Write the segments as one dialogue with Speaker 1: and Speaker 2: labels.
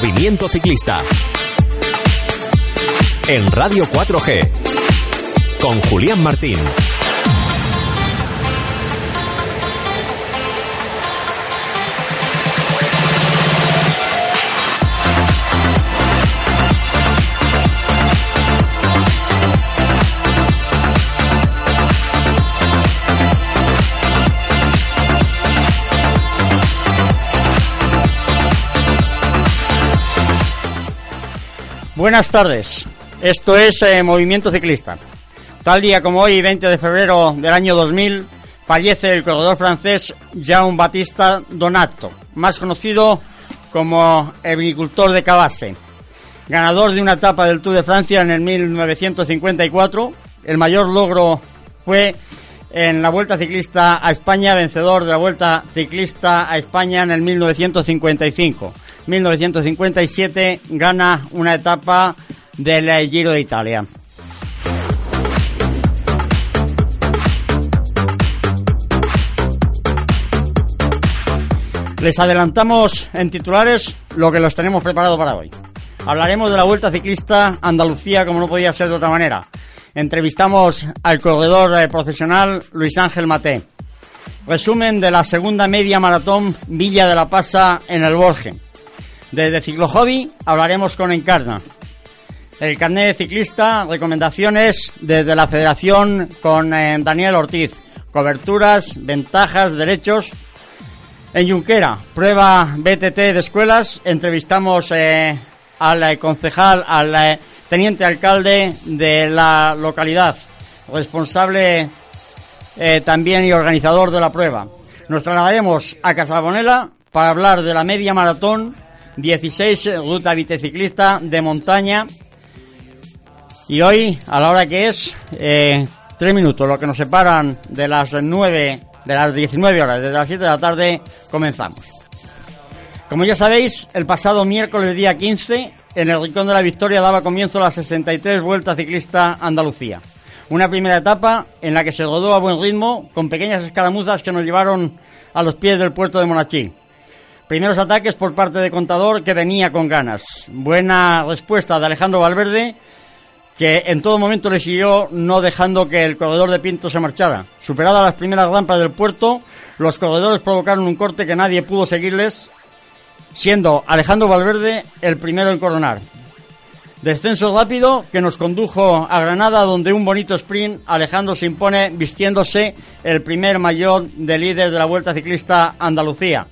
Speaker 1: Movimiento Ciclista. En Radio 4G. Con Julián Martín.
Speaker 2: Buenas tardes. Esto es eh, Movimiento Ciclista. Tal día como hoy, 20 de febrero del año 2000, fallece el corredor francés Jean Baptista Donato, más conocido como el vinicultor de Cabase. Ganador de una etapa del Tour de Francia en el 1954, el mayor logro fue en la Vuelta Ciclista a España, vencedor de la Vuelta Ciclista a España en el 1955. 1957 gana una etapa del Giro de Italia. Les adelantamos en titulares lo que los tenemos preparado para hoy. Hablaremos de la Vuelta Ciclista Andalucía como no podía ser de otra manera. Entrevistamos al corredor eh, profesional Luis Ángel Maté. Resumen de la segunda media maratón Villa de la Pasa en el Borge. Desde Ciclo Hobby hablaremos con Encarna. El carnet de ciclista, recomendaciones desde la Federación con eh, Daniel Ortiz. Coberturas, ventajas, derechos. En Junquera, prueba BTT de escuelas, entrevistamos eh, al eh, concejal, al teniente alcalde de la localidad, responsable también y organizador de la prueba. Nos trasladaremos a Casabonela para hablar de la media maratón 16 ruta biciclista de montaña. Y hoy, a la hora que es, eh, tres minutos, lo que nos separan de las 9, de las 19 horas, desde las 7 de la tarde, comenzamos. Como ya sabéis, el pasado miércoles día 15, en el Rincón de la Victoria daba comienzo la 63 Vuelta Ciclista Andalucía. Una primera etapa en la que se rodó a buen ritmo, con pequeñas escaramuzas que nos llevaron a los pies del puerto de Monachí. Primeros ataques por parte de Contador que venía con ganas. Buena respuesta de Alejandro Valverde que en todo momento le siguió no dejando que el corredor de Pinto se marchara. Superadas las primeras rampas del puerto, los corredores provocaron un corte que nadie pudo seguirles, siendo Alejandro Valverde el primero en coronar. Descenso rápido que nos condujo a Granada, donde un bonito sprint Alejandro se impone vistiéndose el primer mayor de líder de la Vuelta Ciclista Andalucía.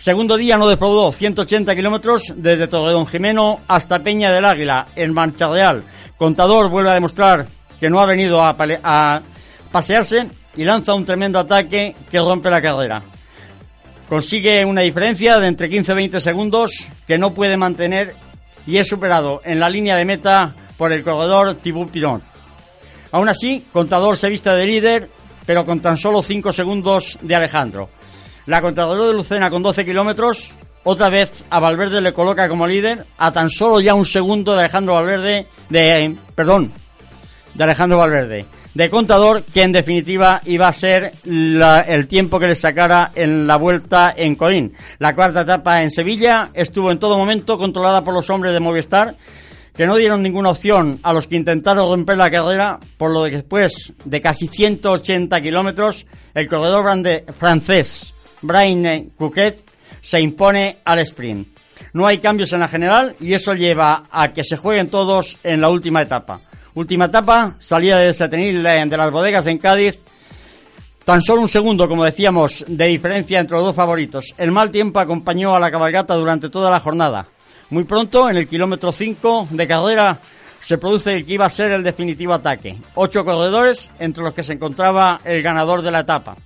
Speaker 2: Segundo día no defraudó, 180 kilómetros desde Torredón Jimeno hasta Peña del Águila, en Mancha Real. Contador vuelve a demostrar que no ha venido a, a pasearse y lanza un tremendo ataque que rompe la carrera. Consigue una diferencia de entre 15 y 20 segundos que no puede mantener y es superado en la línea de meta por el corredor Thibaut Pirón. Aún así, Contador se vista de líder, pero con tan solo 5 segundos de Alejandro. La Contralor de Lucena con 12 kilómetros, otra vez a Valverde le coloca como líder a tan solo ya un segundo de Alejandro Valverde, de, perdón, de Alejandro Valverde, de contador que en definitiva iba a ser el tiempo que le sacara en la vuelta en Colín. La cuarta etapa en Sevilla estuvo en todo momento controlada por los hombres de Movistar que no dieron ninguna opción a los que intentaron romper la carrera, por lo que después de casi 180 kilómetros, el corredor francés Brian Couquet se impone al sprint. No hay cambios en la general y eso lleva a que se jueguen todos en la última etapa. Última etapa, salida de Setenil de las bodegas en Cádiz. Tan solo un segundo, como decíamos, de diferencia entre los dos favoritos. El mal tiempo acompañó a la cabalgata durante toda la jornada. Muy pronto, en el kilómetro 5 de carrera, se produce el que iba a ser el definitivo ataque. Ocho corredores, entre los que se encontraba el ganador de la etapa.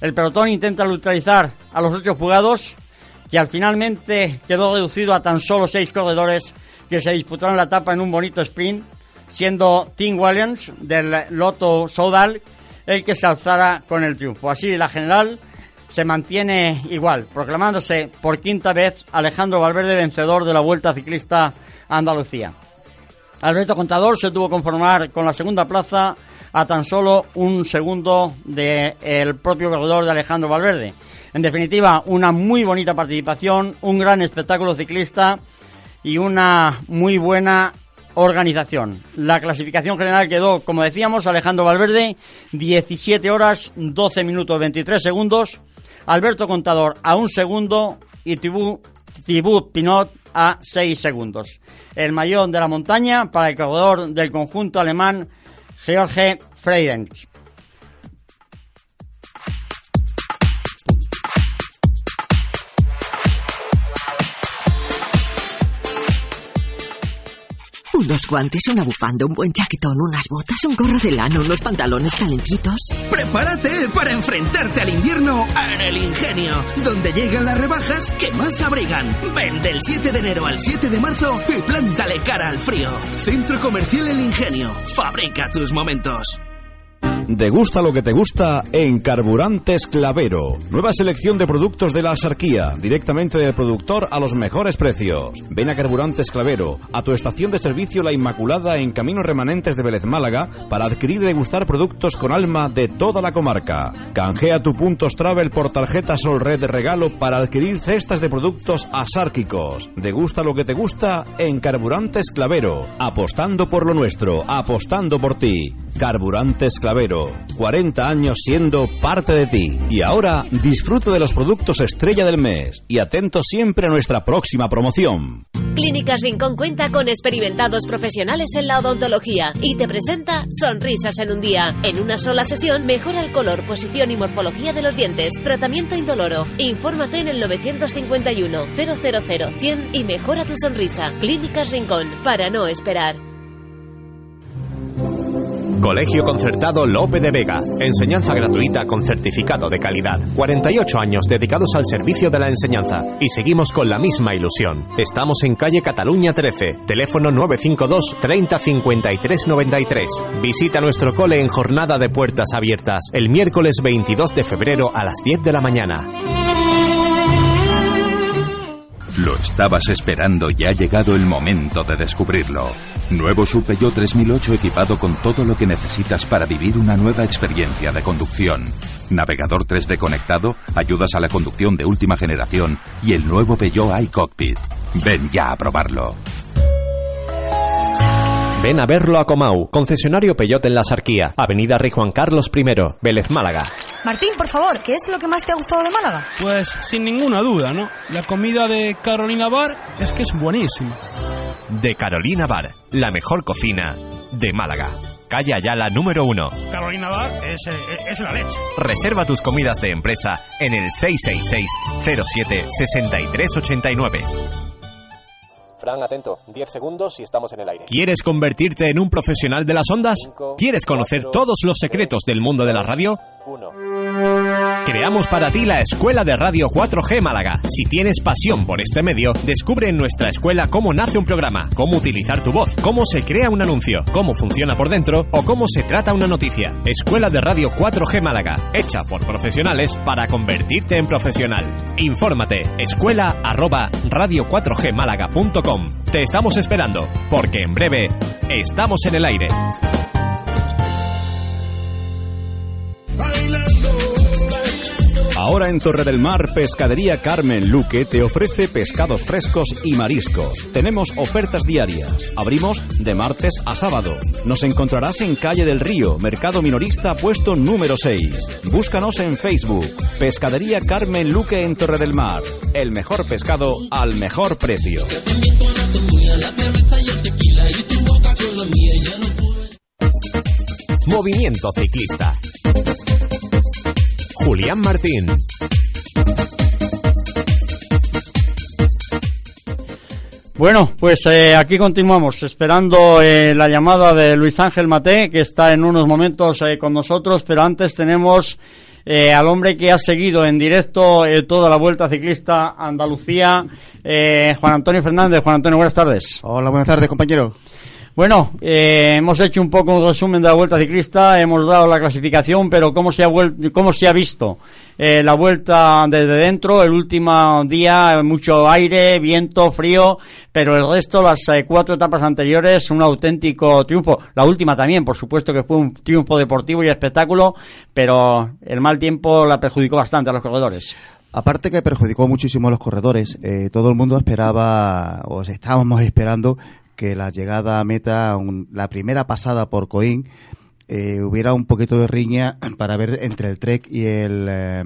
Speaker 2: El pelotón intenta neutralizar a los ocho jugados, que al finalmente quedó reducido a tan solo seis corredores que se disputaron la etapa en un bonito sprint, siendo Tim Williams del Loto Soudal el que se alzara con el triunfo. Así la general se mantiene igual, proclamándose por quinta vez Alejandro Valverde vencedor de la Vuelta Ciclista Andalucía. Alberto Contador se tuvo que conformar con la segunda plaza a tan solo un segundo del propio corredor de Alejandro Valverde. En definitiva, una muy bonita participación, un gran espectáculo ciclista y una muy buena organización. La clasificación general quedó, como decíamos, Alejandro Valverde, 17 horas, 12 minutos, 23 segundos. Alberto Contador a un segundo y Tibú, Pinot a 6 segundos. El mayor de la montaña para el corredor del conjunto alemán George Freidens.
Speaker 3: Unos guantes, una bufanda, un buen chaquetón, unas botas, un gorro de lana, unos pantalones calentitos.
Speaker 4: Prepárate para enfrentarte al invierno en el Ingenio, donde llegan las rebajas que más abrigan. Ven del 7 de enero al 7 de marzo y plántale cara al frío. Centro Comercial El Ingenio. Fabrica tus momentos.
Speaker 1: Degusta lo que te gusta en Carburantes Clavero. Nueva selección de productos de la Asarquía, directamente del productor a los mejores precios. Ven a Carburantes Clavero, a tu estación de servicio La Inmaculada en Caminos Remanentes de Vélez Málaga, para adquirir y degustar productos con alma de toda la comarca. Canjea tu puntos travel por tarjeta Sol Red de regalo para adquirir cestas de productos asárquicos. Degusta lo que te gusta en Carburantes Clavero. Apostando por lo nuestro, apostando por ti. Carburantes Clavero, 40 años siendo parte de ti. Y ahora disfruta de los productos estrella del mes y atento siempre a nuestra próxima promoción.
Speaker 5: Clínicas Rincón cuenta con experimentados profesionales en la odontología y te presenta Sonrisas en un día. En una sola sesión mejora el color, posición y morfología de los dientes. Tratamiento indoloro. Infórmate en el 951 000 100 y mejora tu sonrisa. Clínicas Rincón, para no esperar.
Speaker 1: Colegio Concertado Lope de Vega. Enseñanza gratuita con certificado de calidad. 48 años dedicados al servicio de la enseñanza. Y seguimos con la misma ilusión. Estamos en calle Cataluña 13. Teléfono 952 30 53 93. Visita nuestro cole en jornada de puertas abiertas el miércoles 22 de febrero a las 10 de la mañana.
Speaker 6: Lo estabas esperando y ha llegado el momento de descubrirlo. Nuevo Sub Peugeot 3008 equipado con todo lo que necesitas para vivir una nueva experiencia de conducción. Navegador 3D conectado, ayudas a la conducción de última generación y el nuevo Peugeot iCockpit. Ven ya a probarlo.
Speaker 1: Ven a verlo a Comau, concesionario Peyot en la Sarquía, Avenida Rey Juan Carlos I, Vélez Málaga.
Speaker 7: Martín, por favor, ¿qué es lo que más te ha gustado de Málaga?
Speaker 8: Pues sin ninguna duda, ¿no? La comida de Carolina Bar es que es buenísima.
Speaker 1: De Carolina Bar, la mejor cocina de Málaga. Calle Ayala número 1.
Speaker 8: Carolina Bar es, eh, es la leche.
Speaker 1: Reserva tus comidas de empresa en el 666 07 6389.
Speaker 9: Fran, atento. 10 segundos y estamos en el aire.
Speaker 1: ¿Quieres convertirte en un profesional de las ondas? ¿Quieres conocer todos los secretos del mundo de la radio? Creamos para ti la Escuela de Radio 4G Málaga. Si tienes pasión por este medio, descubre en nuestra escuela cómo nace un programa, cómo utilizar tu voz, cómo se crea un anuncio, cómo funciona por dentro o cómo se trata una noticia. Escuela de Radio 4G Málaga, hecha por profesionales para convertirte en profesional. Infórmate, escuela arroba radio4gmálaga.com. Te estamos esperando, porque en breve estamos en el aire. Ahora en Torre del Mar, Pescadería Carmen Luque te ofrece pescados frescos y mariscos. Tenemos ofertas diarias. Abrimos de martes a sábado. Nos encontrarás en Calle del Río, Mercado Minorista, puesto número 6. Búscanos en Facebook. Pescadería Carmen Luque en Torre del Mar. El mejor pescado al mejor precio. Movimiento Ciclista. Julián Martín.
Speaker 2: Bueno, pues eh, aquí continuamos esperando eh, la llamada de Luis Ángel Mate, que está en unos momentos eh, con nosotros, pero antes tenemos al hombre que ha seguido en directo toda la Vuelta Ciclista Andalucía, Juan Antonio Fernández. Juan Antonio, buenas tardes.
Speaker 10: Hola, buenas tardes, compañero.
Speaker 2: Bueno, eh, hemos hecho un poco un resumen de la vuelta ciclista, hemos dado la clasificación, pero cómo se ha, se ha visto eh, la vuelta desde dentro, el último día, mucho aire, viento, frío, pero el resto, las eh, cuatro etapas anteriores, un auténtico triunfo. La última también, por supuesto que fue un triunfo deportivo y espectáculo, pero el mal tiempo la perjudicó bastante a los corredores.
Speaker 10: Aparte que perjudicó muchísimo a los corredores, eh, todo el mundo esperaba, o estábamos esperando, que la llegada a meta, la primera pasada por Coín, eh, hubiera un poquito de riña para ver entre el Trek y el, eh,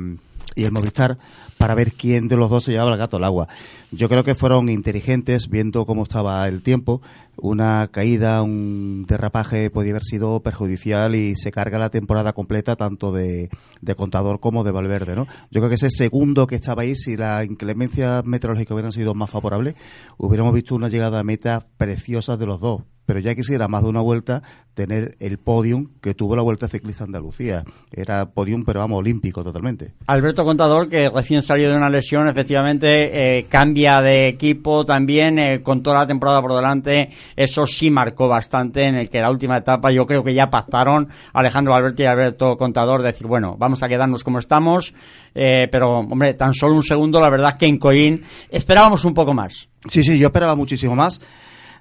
Speaker 10: y el Movistar para ver quién de los dos se llevaba el gato al agua. Yo creo que fueron inteligentes viendo cómo estaba el tiempo. Una caída, un derrapaje podía haber sido perjudicial y se carga la temporada completa tanto de, de Contador como de Valverde, ¿no? Yo creo que ese segundo que estaba ahí, si la inclemencia meteorológica hubiera sido más favorable, hubiéramos visto una llegada a meta preciosa de los dos pero ya quisiera más de una vuelta tener el podium que tuvo la Vuelta Ciclista Andalucía. Era podium, pero vamos, olímpico totalmente.
Speaker 2: Alberto Contador, que recién salió de una lesión, efectivamente eh, cambia de equipo también, eh, con toda la temporada por delante. Eso sí marcó bastante en el que la última etapa yo creo que ya pactaron Alejandro Alberto y Alberto Contador decir, bueno, vamos a quedarnos como estamos, eh, pero hombre, tan solo un segundo, la verdad que en Coín esperábamos un poco más.
Speaker 10: Sí, sí, yo esperaba muchísimo más.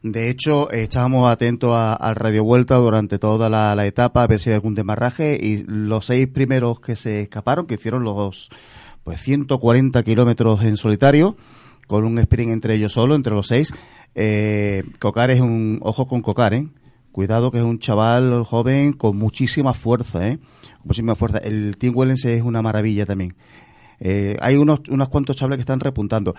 Speaker 10: De hecho, estábamos atentos al Radio Vuelta durante toda la, etapa a ver si hay algún demarraje y los seis primeros que se escaparon, que hicieron los pues 140 kilómetros en solitario, con un sprint entre ellos solo, entre los seis. Eh, Cocar es un ojo con Cocar, ¿eh? Cuidado que es un chaval joven con muchísima fuerza, ¿eh? Muchísima fuerza. El Team Wellens es una maravilla también. Eh, hay unos, unos cuantos chavales que están repuntando.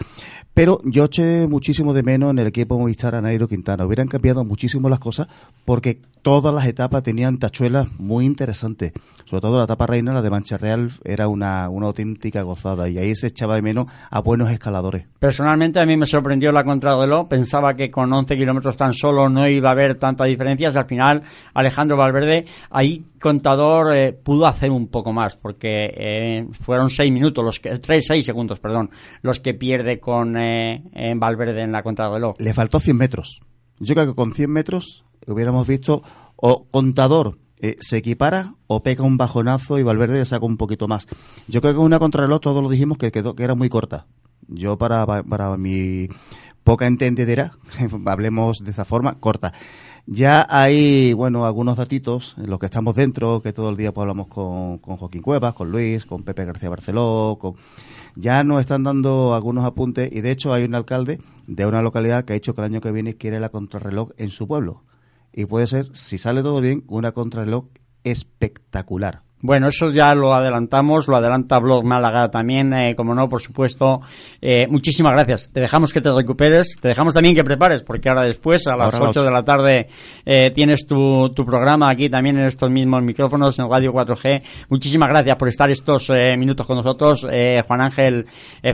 Speaker 10: Pero yo eché muchísimo de menos en el equipo Movistar a Nairo Quintana. Hubieran cambiado muchísimo las cosas porque todas las etapas tenían tachuelas muy interesantes. Sobre todo la etapa reina, la de Mancha Real, era una, una auténtica gozada y ahí se echaba de menos a buenos escaladores.
Speaker 2: Personalmente a mí me sorprendió la contrarreloj. Pensaba que con 11 kilómetros tan solo no iba a haber tantas diferencias. Al final, Alejandro Valverde, ahí contador eh, pudo hacer un poco más porque eh, fueron 6 minutos, los que, 3, 6 segundos, perdón, los que pierde con eh, en Valverde en la contrarreloj.
Speaker 10: Le faltó 100 metros. Yo creo que con 100 metros hubiéramos visto o contador eh, se equipara o pega un bajonazo y Valverde le saca un poquito más. Yo creo que una contrarreloj todos lo dijimos que quedó que era muy corta. Yo para, para mi poca entendedera, hablemos de esa forma, corta. Ya hay, bueno, algunos datitos en los que estamos dentro, que todo el día pues, hablamos con, con Joaquín Cuevas, con Luis, con Pepe García Barceló, con... ya nos están dando algunos apuntes y de hecho hay un alcalde de una localidad que ha dicho que el año que viene quiere la contrarreloj en su pueblo y puede ser, si sale todo bien, una contrarreloj espectacular.
Speaker 2: Bueno, eso ya lo adelantamos, lo adelanta Blog Málaga también, eh, como no, por supuesto. Eh, muchísimas gracias. Te dejamos que te recuperes, te dejamos también que prepares, porque ahora después, a las 8 de la tarde, eh, tienes tu, tu programa aquí también en estos mismos micrófonos en Radio 4G. Muchísimas gracias por estar estos minutos con nosotros, Juan Ángel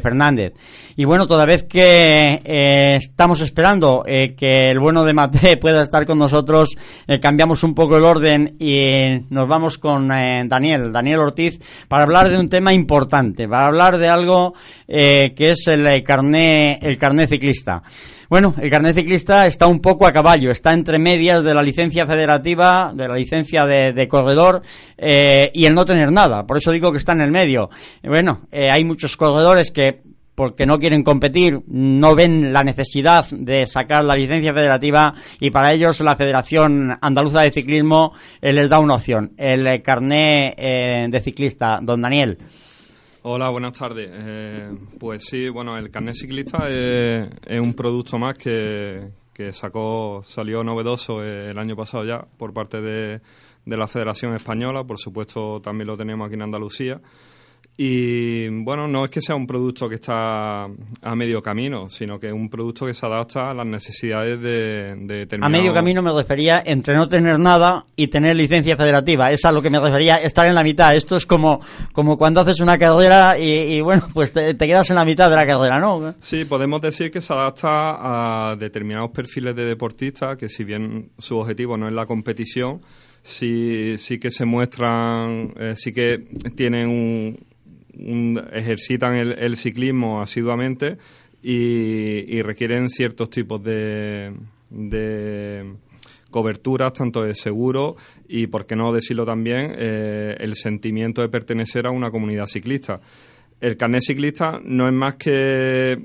Speaker 2: Fernández. Y bueno, toda vez que estamos esperando que el bueno de Mate pueda estar con nosotros, cambiamos un poco el orden y nos vamos con Daniel Daniel, Daniel Ortiz, para hablar de un tema importante, para hablar de algo eh, que es el eh, carné, el carné ciclista. Bueno, el carnet ciclista está un poco a caballo, está entre medias de la licencia federativa, de la licencia de, corredor eh, y el no tener nada. Por eso digo que está en el medio. Bueno, hay muchos corredores que porque no quieren competir, no ven la necesidad de sacar la licencia federativa y para ellos la Federación Andaluza de Ciclismo eh, les da una opción, el eh, carné eh, de ciclista. Don Daniel.
Speaker 11: Hola, buenas tardes. pues sí, bueno, el carnet ciclista es, un producto más que, que, sacó, salió novedoso el año pasado ya por parte de, de la Federación Española, por supuesto también lo tenemos aquí en Andalucía. Y bueno, no es que sea un producto que está a medio camino, sino que es un producto que se adapta a las necesidades de, de
Speaker 2: A medio camino me refería entre no tener nada y tener licencia federativa. Es a lo que me refería, estar en la mitad. Esto es como, como cuando haces una carrera y, bueno, pues te, quedas en la mitad de la carrera, ¿no?
Speaker 11: Sí, podemos decir que se adapta a determinados perfiles de deportistas que si bien su objetivo no es la competición, sí, sí que se muestran, eh, sí que tienen un ejercitan el, ciclismo asiduamente y, requieren ciertos tipos de, de coberturas, tanto de seguro y, por qué no decirlo también, eh, el sentimiento de pertenecer a una comunidad ciclista. El carnet ciclista no es más que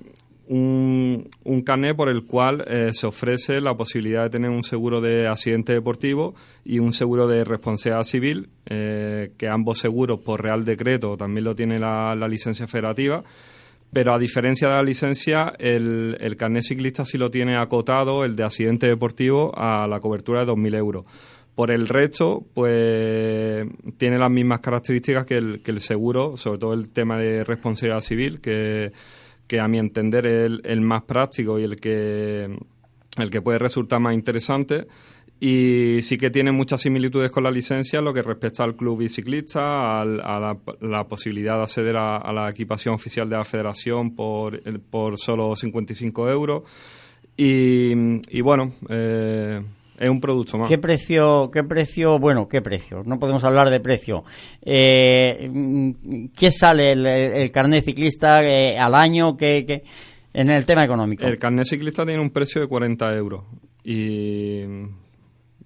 Speaker 11: un, un carnet por el cual eh, se ofrece la posibilidad de tener un seguro de accidente deportivo y un seguro de responsabilidad civil, eh, que ambos seguros por Real Decreto también lo tiene la, licencia federativa. Pero a diferencia de la licencia, el, el carnet ciclista sí lo tiene acotado, el de accidente deportivo, a la cobertura de 2.000 euros. Por el resto, pues tiene las mismas características que el, que el seguro, sobre todo el tema de responsabilidad civil, que que a mi entender es el, más práctico y el que, el que puede resultar más interesante y sí que tiene muchas similitudes con la licencia lo que respecta al club biciclista, a la, posibilidad de acceder a, la equipación oficial de la federación por, por solo 55 euros. Y, y bueno, eh, es un producto más.
Speaker 2: ¿Qué precio, qué precio, bueno, qué precio? No podemos hablar de precio. Eh, ¿Qué sale el, carnet ciclista eh, al año que, en el tema económico?
Speaker 11: El carnet ciclista tiene un precio de 40 euros y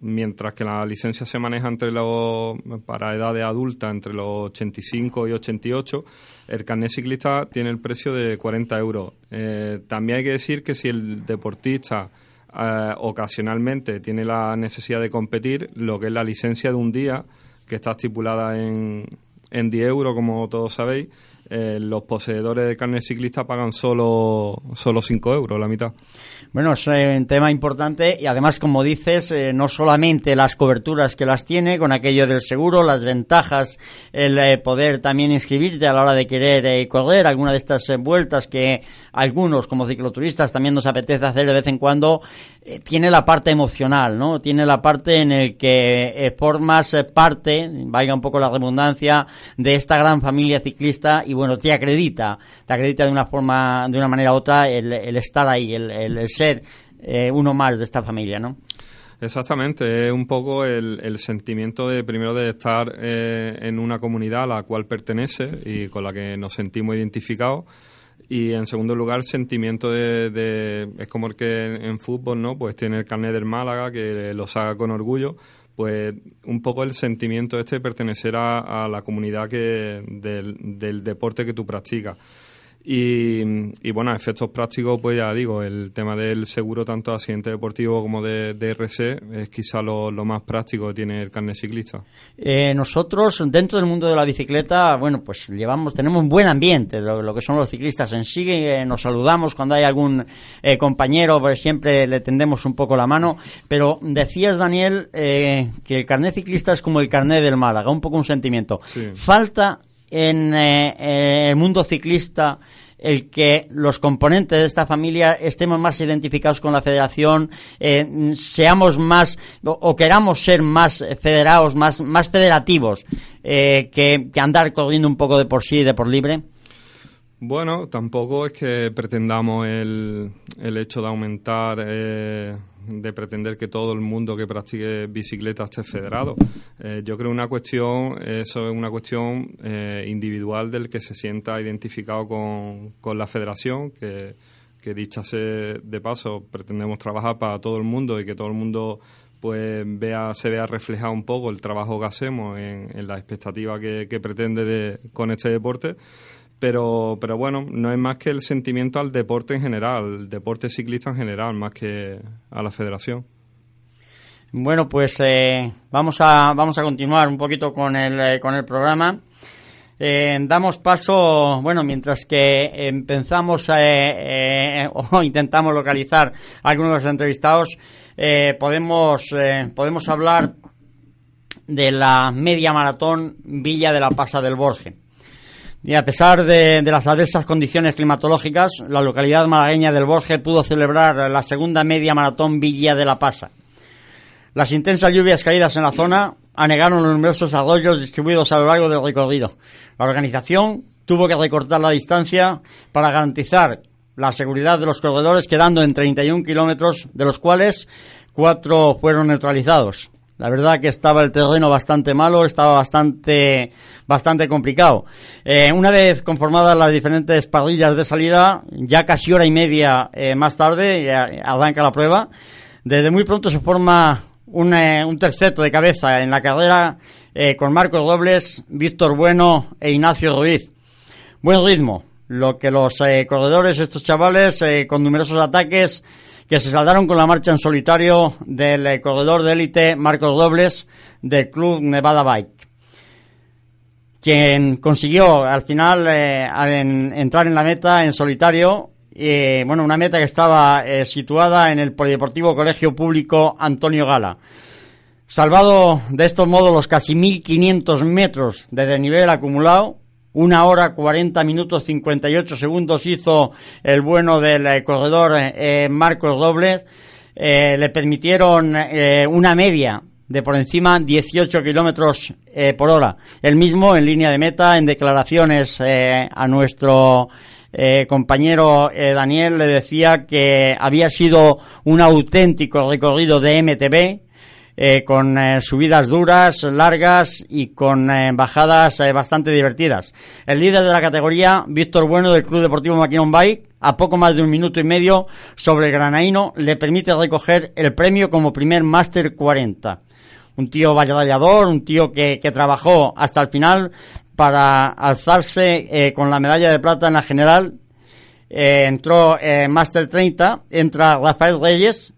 Speaker 11: mientras que la licencia se maneja entre los para edades adultas entre los 85 y 88, el carnet ciclista tiene el precio de 40 euros. Eh, también hay que decir que si el deportista eh, ocasionalmente tiene la necesidad de competir, lo que es la licencia de un día, que está estipulada en, en 10 euros, como todos sabéis, eh, los poseedores de carne ciclista pagan solo, solo 5 euros, la mitad.
Speaker 2: Bueno, es un tema importante y además, como dices, eh, no solamente las coberturas que las tiene con aquello del seguro, las ventajas, el eh, poder también inscribirte a la hora de querer correr alguna de estas vueltas que algunos como cicloturistas también nos apetece hacer de vez en cuando, tiene la parte emocional, ¿no? Tiene la parte en el que formas parte, valga un poco la redundancia, de esta gran familia ciclista y bueno, te acredita, te acredita de una forma, de una manera u otra el, estar ahí, el, ser eh, uno más de esta familia, ¿no?
Speaker 11: Exactamente, es un poco el, sentimiento de primero de estar eh, en una comunidad a la cual pertenece y con la que nos sentimos identificados y en segundo lugar sentimiento de, es como el que en, fútbol no pues tiene el carnet del Málaga que lo saca con orgullo pues un poco el sentimiento este de pertenecer a, la comunidad que del, del deporte que tú practicas. Y, y, bueno, efectos prácticos, pues ya digo, el tema del seguro tanto de accidente deportivo como de, RC es quizá lo, más práctico que tiene el carnet ciclista.
Speaker 2: Eh, nosotros, dentro del mundo de la bicicleta, bueno, pues llevamos, tenemos un buen ambiente, lo, lo que son los ciclistas en sí, eh, nos saludamos cuando hay algún eh, compañero, pues siempre le tendemos un poco la mano, pero decías, Daniel, que el carnet ciclista es como el carnet del Málaga, un poco un sentimiento. Falta en eh, el mundo ciclista el que los componentes de esta familia estemos más identificados con la federación, eh, seamos más o, queramos ser más federados, más, más federativos eh, que, que, andar corriendo un poco de por sí y de por libre?
Speaker 11: Bueno, tampoco es que pretendamos el, el hecho de aumentar de pretender que todo el mundo que practique bicicleta esté federado. Eh, yo creo una cuestión, eso es una cuestión eh, individual del que se sienta identificado con, con la federación, que, que dicha de paso, pretendemos trabajar para todo el mundo y que todo el mundo pues vea se vea reflejado un poco el trabajo que hacemos en, en la expectativa que, que pretende de, con este deporte pero, pero bueno, no es más que el sentimiento al deporte en general, el deporte ciclista en general, más que a la federación.
Speaker 2: Bueno, pues eh, vamos, a, vamos a continuar un poquito con el, eh, con el programa. Eh, damos paso, bueno, mientras que empezamos o intentamos localizar a algunos de los entrevistados, podemos, podemos hablar de la media maratón Villa de la Pasa del Borge. Y a pesar de, las adversas condiciones climatológicas, la localidad malagueña del Borge pudo celebrar la segunda media maratón Villa de la Pasa. Las intensas lluvias caídas en la zona anegaron los numerosos arroyos distribuidos a lo largo del recorrido. La organización tuvo que recortar la distancia para garantizar la seguridad de los corredores, quedando en 31 kilómetros, de los cuales cuatro fueron neutralizados. La verdad que estaba el terreno bastante malo, estaba bastante, bastante complicado. Eh, una vez conformadas las diferentes parrillas de salida, ya casi hora y media eh, más tarde, arranca la prueba. Desde muy pronto se forma un, eh, un terceto de cabeza en la carrera con Marcos Robles, Víctor Bueno e Ignacio Ruiz. Buen ritmo, lo que los eh, corredores, estos chavales, eh, con numerosos ataques, que se saldaron con la marcha en solitario del eh, corredor de élite Marcos Dobles del Club Nevada Bike quien consiguió al final entrar en la meta en solitario bueno, una meta que estaba situada en el Polideportivo Colegio Público Antonio Gala. Salvado de estos modos los casi 1.500 metros de desnivel acumulado, una hora 40 minutos 58 segundos hizo el bueno del eh, corredor eh, Marcos Dobles. Eh, le permitieron una media de por encima 18 kilómetros por hora. El mismo en línea de meta, en declaraciones a nuestro compañero Daniel, le decía que había sido un auténtico recorrido de MTB eh, con eh, subidas duras, largas y con eh, bajadas bastante divertidas. El líder de la categoría, Víctor Bueno del Club Deportivo Maquinón Bike, a poco más de un minuto y medio sobre el granaíno, le permite recoger el premio como primer Máster 40. Un tío valladallador, un tío que, que trabajó hasta el final para alzarse con la medalla de plata en la general. entró en Máster 30, entra Rafael Reyes,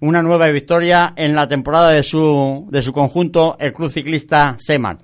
Speaker 2: una nueva victoria en la temporada de su, de su conjunto, el Club Ciclista Seman.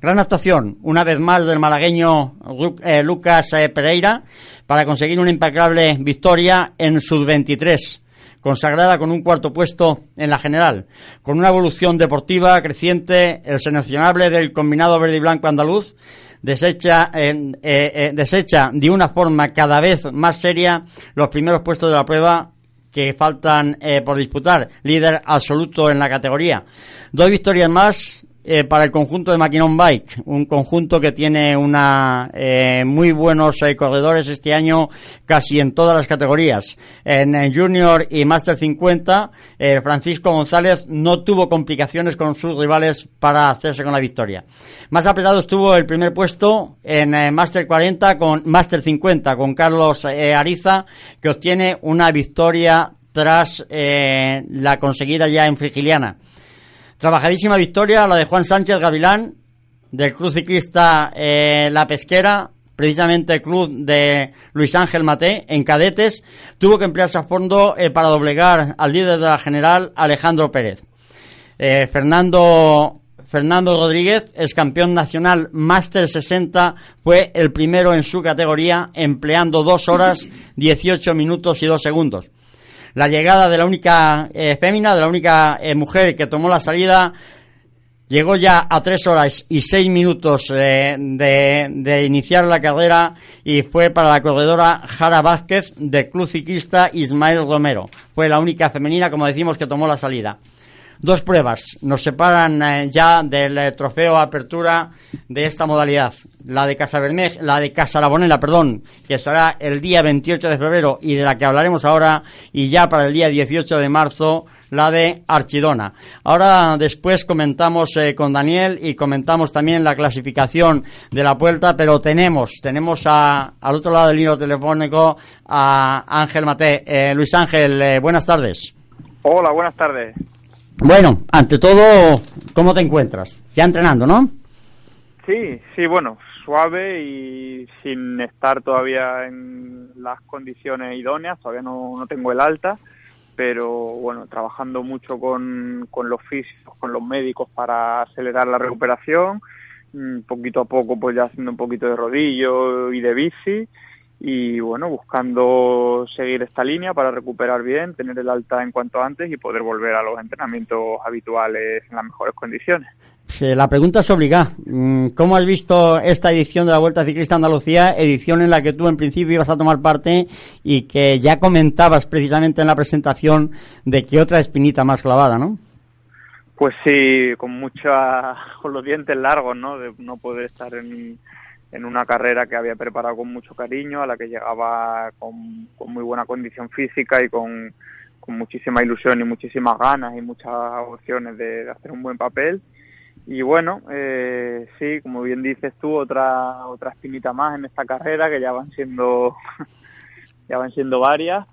Speaker 2: Gran actuación, una vez más, del malagueño eh, Lucas eh, Pereira para conseguir una impecable victoria en Sub-23, consagrada con un cuarto puesto en la general. Con una evolución deportiva creciente, el seleccionable del combinado verde y blanco andaluz desecha, eh, desecha de una forma cada vez más seria los primeros puestos de la prueba que faltan eh, por disputar, líder absoluto en la categoría. Dos victorias más eh, para el conjunto de Maquinón Bike, un conjunto que tiene una eh, muy buenos corredores este año casi en todas las categorías. En, Junior y Master 50, Francisco González no tuvo complicaciones con sus rivales para hacerse con la victoria. Más apretado estuvo el primer puesto en Master 40 con Master 50 con Carlos Ariza, que obtiene una victoria tras eh, la conseguida ya en Frigiliana. Trabajadísima victoria la de Juan Sánchez Gavilán, del Club Ciclista eh, La Pesquera, precisamente el club de Luis Ángel Maté, en cadetes, tuvo que emplearse a fondo eh, para doblegar al líder de la general, Alejandro Pérez. Eh, Fernando, Fernando Rodríguez, es campeón nacional Máster 60, fue el primero en su categoría, empleando dos horas, 18 minutos y dos segundos la llegada de la única eh, fémina, de la única eh, mujer que tomó la salida, llegó ya a tres horas y seis minutos eh, de, iniciar la carrera y fue para la corredora Jara Vázquez del Club Ciclista Ismael Romero. Fue la única femenina, como decimos, que tomó la salida. Dos pruebas nos separan eh, ya del eh, trofeo apertura de esta modalidad. La de Casa la de Casa Labonela, perdón, que será el día 28 de febrero y de la que hablaremos ahora, y ya para el día 18 de marzo, la de Archidona. Ahora después comentamos eh, con Daniel y comentamos también la clasificación de la vuelta, pero tenemos, tenemos a, al otro lado del hilo telefónico a Ángel Mate. Luis Ángel, buenas tardes.
Speaker 12: Hola, buenas tardes.
Speaker 2: Bueno, ante todo, ¿cómo te encuentras? Ya entrenando, ¿no?
Speaker 12: Sí, sí, bueno, suave y sin estar todavía en las condiciones idóneas, todavía no, no tengo el alta, pero bueno, trabajando mucho con, con los físicos, con los médicos para acelerar la recuperación, mm, poquito a poco pues ya haciendo un poquito de rodillo y de bici y bueno, buscando seguir esta línea para recuperar bien, tener el alta en cuanto antes y poder volver a los entrenamientos habituales en las mejores condiciones.
Speaker 2: La pregunta es obligada. Mm, ¿Cómo has visto esta edición de la Vuelta Ciclista Andalucía, edición en la que tú en principio ibas a tomar parte y que ya comentabas precisamente en la presentación de que otra espinita más clavada, ¿no?
Speaker 12: Pues sí, con mucha, con los dientes largos, ¿no? De no poder estar en, en una carrera que había preparado con mucho cariño, a la que llegaba con, muy buena condición física y con, muchísima ilusión y muchísimas ganas y muchas opciones de, hacer un buen papel. Y bueno, eh, sí, como bien dices tú, otra otra espinita más en esta carrera que ya van siendo ya van siendo varias,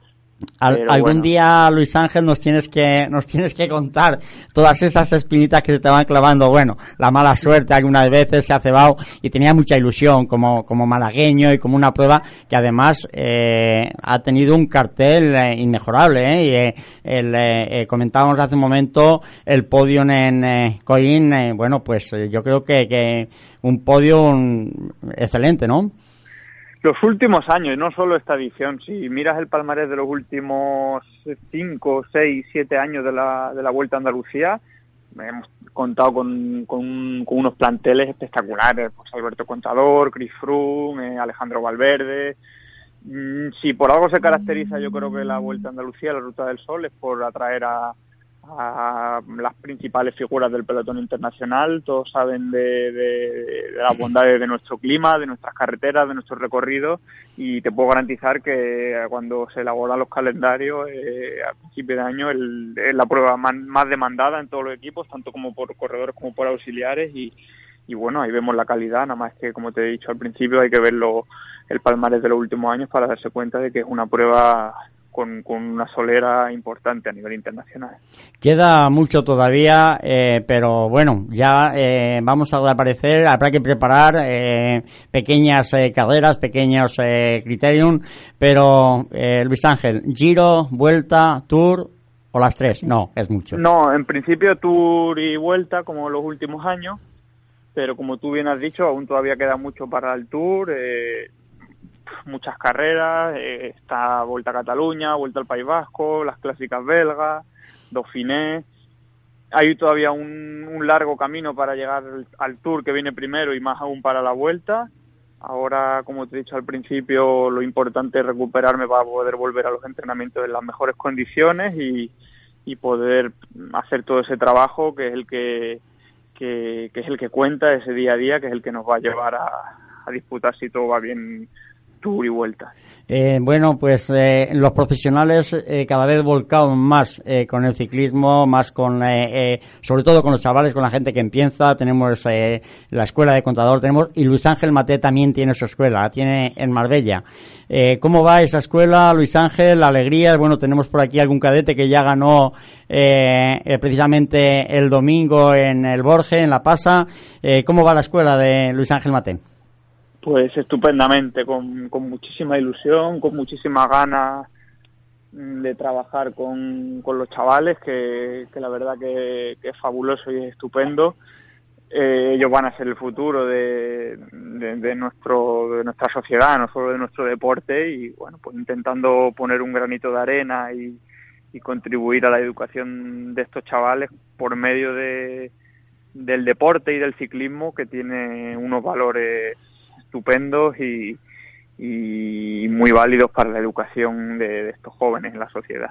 Speaker 2: algún día, Luis Ángel, nos tienes que nos tienes que contar todas esas espinitas que se te van clavando. Bueno, la mala suerte algunas veces se ha cebado y tenía mucha ilusión como, como malagueño y como una prueba que además eh, ha tenido un cartel eh, inmejorable. ¿eh? Y eh, el, comentábamos hace un momento el podio en Coín. bueno, pues yo creo que, que un podio excelente, ¿no?
Speaker 12: Los últimos años, no solo esta edición. Si miras el palmarés de los últimos 5, 6, 7 años de la, de la Vuelta a Andalucía, hemos contado con, unos planteles espectaculares. Pues Alberto Contador, Chris Froome, eh, Alejandro Valverde. Mm, si por algo se caracteriza, yo creo que la Vuelta a Andalucía, la Ruta del Sol, es por atraer a, a las principales figuras del pelotón internacional. Todos saben de, las bondades de nuestro clima, de nuestras carreteras, de nuestro recorrido y te puedo garantizar que cuando se elaboran los calendarios eh, a principio de año es la prueba más, demandada en todos los equipos, tanto como por corredores como por auxiliares. Y, y bueno, ahí vemos la calidad, nada más que como te he dicho al principio hay que verlo el palmarés de los últimos años para darse cuenta de que es una prueba con, una solera importante a nivel internacional.
Speaker 2: Queda mucho todavía, eh, pero bueno, ya eh, vamos a aparecer, habrá que preparar eh, pequeñas carreras, pequeños criterium, pero Luis Ángel, Giro, Vuelta, Tour o las tres, no, es mucho.
Speaker 12: No, en principio Tour y Vuelta como los últimos años, pero como tú bien has dicho, aún todavía queda mucho para el Tour. Eh, muchas carreras, eh, está Vuelta a Cataluña, Vuelta al País Vasco, las clásicas belgas, Dauphiné. Hay todavía un, un, largo camino para llegar al Tour que viene primero y más aún para la Vuelta. Ahora, como te he dicho al principio, lo importante es recuperarme para poder volver a los entrenamientos en las mejores condiciones y, poder hacer todo ese trabajo que es el que, que, que, es el que cuenta ese día a día, que es el que nos va a llevar a disputar si todo va bien y vuelta.
Speaker 2: Eh, bueno, pues eh, los profesionales eh, cada vez volcados más con el ciclismo, más con, sobre todo con los chavales, con la gente que empieza. Tenemos la escuela de contador, tenemos y Luis Ángel Mate también tiene su escuela, la tiene en Marbella. ¿Cómo va esa escuela, Luis Ángel? Alegrías. Bueno, tenemos por aquí algún cadete que ya ganó precisamente el domingo en el Borge, en La Pasa. ¿Cómo va la escuela de Luis Ángel Mate?
Speaker 12: Pues estupendamente, con, con muchísima ilusión, con muchísimas ganas de trabajar con, con los chavales, que, que la verdad que, es fabuloso y es estupendo. Eh, ellos van a ser el futuro de, de, nuestro, de nuestra sociedad, no solo de nuestro deporte, y bueno, pues intentando poner un granito de arena y, y contribuir a la educación de estos chavales por medio de, del deporte y del ciclismo que tiene unos valores estupendos y, y muy válidos para la educación de, estos jóvenes en la sociedad.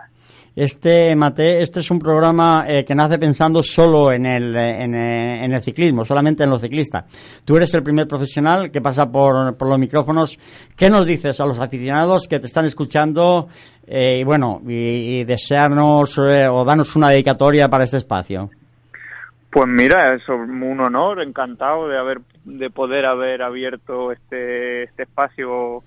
Speaker 2: Este, Mate, este es un programa eh, que nace pensando solo en el, eh, eh, en, el ciclismo, solamente en los ciclistas. Tú eres el primer profesional que pasa por, por los micrófonos. ¿Qué nos dices a los aficionados que te están escuchando y bueno, y, y desearnos o darnos una dedicatoria para este espacio?
Speaker 12: Pues mira, es un honor, encantado de haber, de poder haber abierto este, este espacio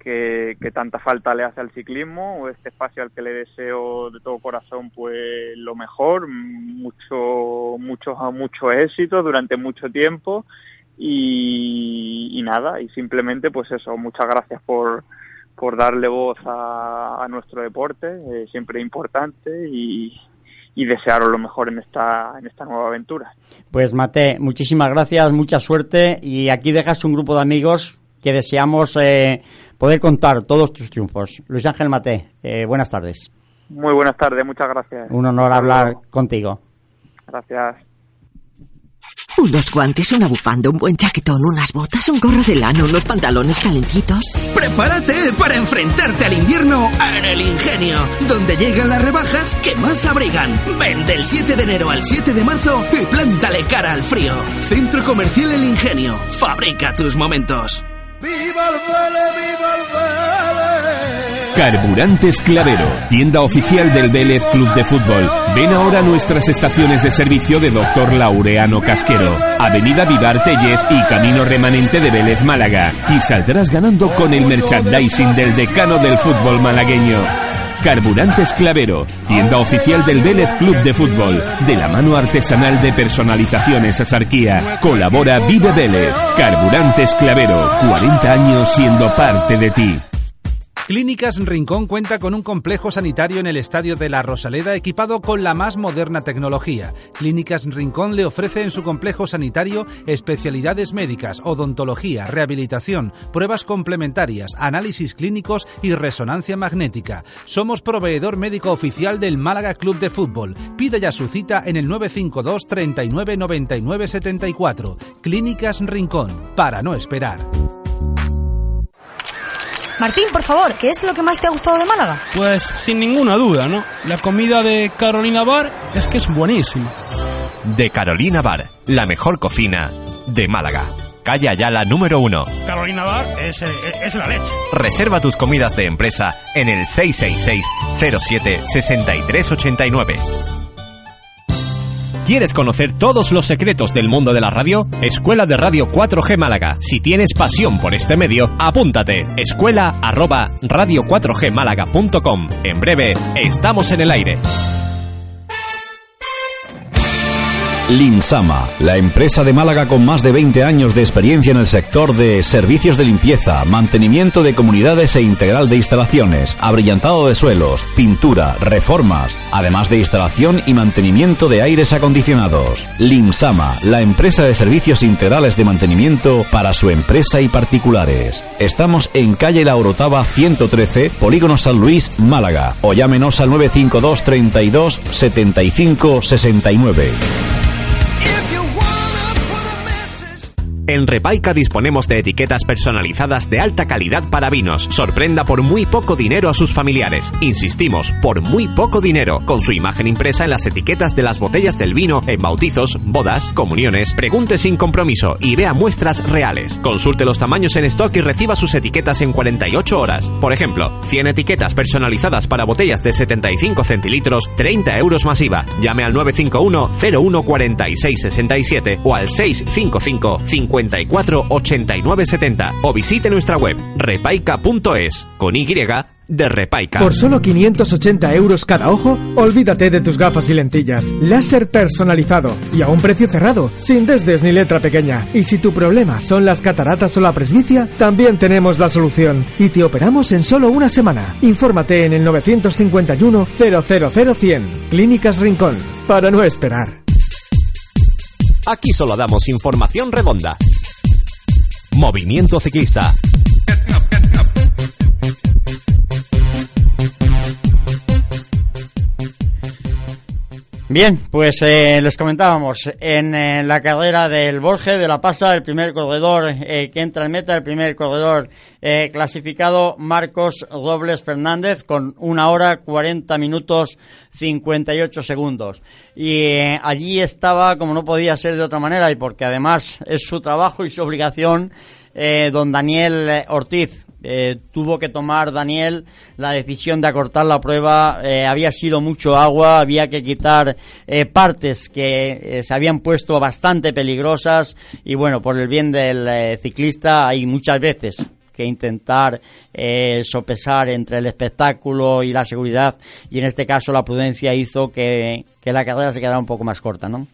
Speaker 12: que, tanta falta le hace al ciclismo, este espacio al que le deseo de todo corazón pues lo mejor, mucho, mucho, mucho éxito durante mucho tiempo y, nada, y simplemente pues eso, muchas gracias por, por darle voz a, nuestro deporte, eh, siempre importante y, y desearos lo mejor en esta, en esta nueva aventura.
Speaker 2: Pues Mate, muchísimas gracias, mucha suerte y aquí dejas un grupo de amigos que deseamos eh, poder contar todos tus triunfos. Luis Ángel Mate, eh, buenas tardes.
Speaker 12: Muy buenas tardes, muchas gracias.
Speaker 2: Un honor hablar contigo.
Speaker 12: Gracias.
Speaker 3: Unos guantes, una bufanda, un buen chaquetón, unas botas, un gorro de lana, unos pantalones calentitos.
Speaker 4: Prepárate para enfrentarte al invierno en el Ingenio, donde llegan las rebajas que más abrigan. Ven del 7 de enero al 7 de marzo y plántale cara al frío. Centro Comercial El Ingenio. Fabrica tus momentos. ¡Viva el
Speaker 6: ¡Viva el Carburantes Clavero, tienda oficial del Vélez Club de Fútbol. Ven ahora nuestras estaciones de servicio de Doctor Laureano Casquero, Avenida Vivar Tellez y Camino Remanente de Vélez Málaga. Y saldrás ganando con el merchandising del decano del fútbol malagueño.
Speaker 13: Carburantes Clavero, tienda oficial del Vélez Club de Fútbol, de la mano artesanal de personalizaciones Asarquía. Colabora Vive Vélez. Carburantes Clavero, 40 años siendo parte de ti.
Speaker 14: Clínicas Rincón cuenta con un complejo sanitario en el Estadio de la Rosaleda equipado con la más moderna tecnología. Clínicas Rincón le ofrece en su complejo sanitario especialidades médicas, odontología, rehabilitación, pruebas complementarias, análisis clínicos y resonancia magnética. Somos proveedor médico oficial del Málaga Club de Fútbol. Pida ya su cita en el 952 39 99 74. Clínicas Rincón, para no esperar.
Speaker 7: Martín, por favor, ¿qué es lo que más te ha gustado de Málaga?
Speaker 8: Pues sin ninguna duda, ¿no? La comida de Carolina Bar es que es buenísima.
Speaker 15: De Carolina Bar, la mejor cocina de Málaga. Calle Ayala número 1.
Speaker 8: Carolina Bar es, es la leche.
Speaker 15: Reserva tus comidas de empresa en el 666 07 6389.
Speaker 16: ¿Quieres conocer todos los secretos del mundo de la radio? Escuela de Radio 4G Málaga. Si tienes pasión por este medio, apúntate. Escuela arroba radio4gmálaga.com. En breve, estamos en el aire.
Speaker 1: Linsama, la empresa de Málaga con más de 20 años de experiencia en el sector de servicios de limpieza, mantenimiento de comunidades e integral de instalaciones, abrillantado de suelos, pintura, reformas, además de instalación y mantenimiento de aires acondicionados. Limsama, la empresa de servicios integrales de mantenimiento para su empresa y particulares. Estamos en calle La Orotava 113, Polígono San Luis, Málaga, o llámenos al 952 32 75 69.
Speaker 15: En Repaica disponemos de etiquetas personalizadas de alta calidad para vinos. Sorprenda por muy poco dinero a sus familiares. Insistimos, por muy poco dinero, con su imagen impresa en las etiquetas de las botellas del vino en bautizos, bodas, comuniones. Pregunte sin compromiso y vea muestras reales. Consulte los tamaños en stock y reciba sus etiquetas en 48 horas. Por ejemplo, 100 etiquetas personalizadas para botellas de 75 centilitros, 30 euros masiva. Llame al 951 01 46 67 o al 655 50 54 89 70 o visite nuestra web repaica.es con Y de Repaica.
Speaker 17: Por solo 580 euros cada ojo, olvídate de tus gafas y lentillas. Láser personalizado y a un precio cerrado, sin desdes ni letra pequeña. Y si tu problema son las cataratas o la presbicia, también tenemos la solución y te operamos en solo una semana. Infórmate en el 951 000 Clínicas Rincón, para no esperar.
Speaker 15: Aquí solo damos información redonda. Movimiento Ciclista.
Speaker 2: Bien, pues eh, les comentábamos, en eh, la carrera del Borge de la Pasa, el primer corredor eh, que entra en meta, el primer corredor eh, clasificado, Marcos Robles Fernández, con una hora 40 minutos 58 segundos. Y eh, allí estaba, como no podía ser de otra manera, y porque además es su trabajo y su obligación, eh, don Daniel Ortiz, eh, tuvo que tomar Daniel la decisión de acortar la prueba. Eh, había sido mucho agua, había que quitar eh, partes que se habían puesto bastante peligrosas y bueno, por el bien del ciclista hay muchas veces que intentar sopesar entre el espectáculo y la seguridad y en este caso la prudencia hizo que, que la carrera se quedara un poco más corta, ¿no?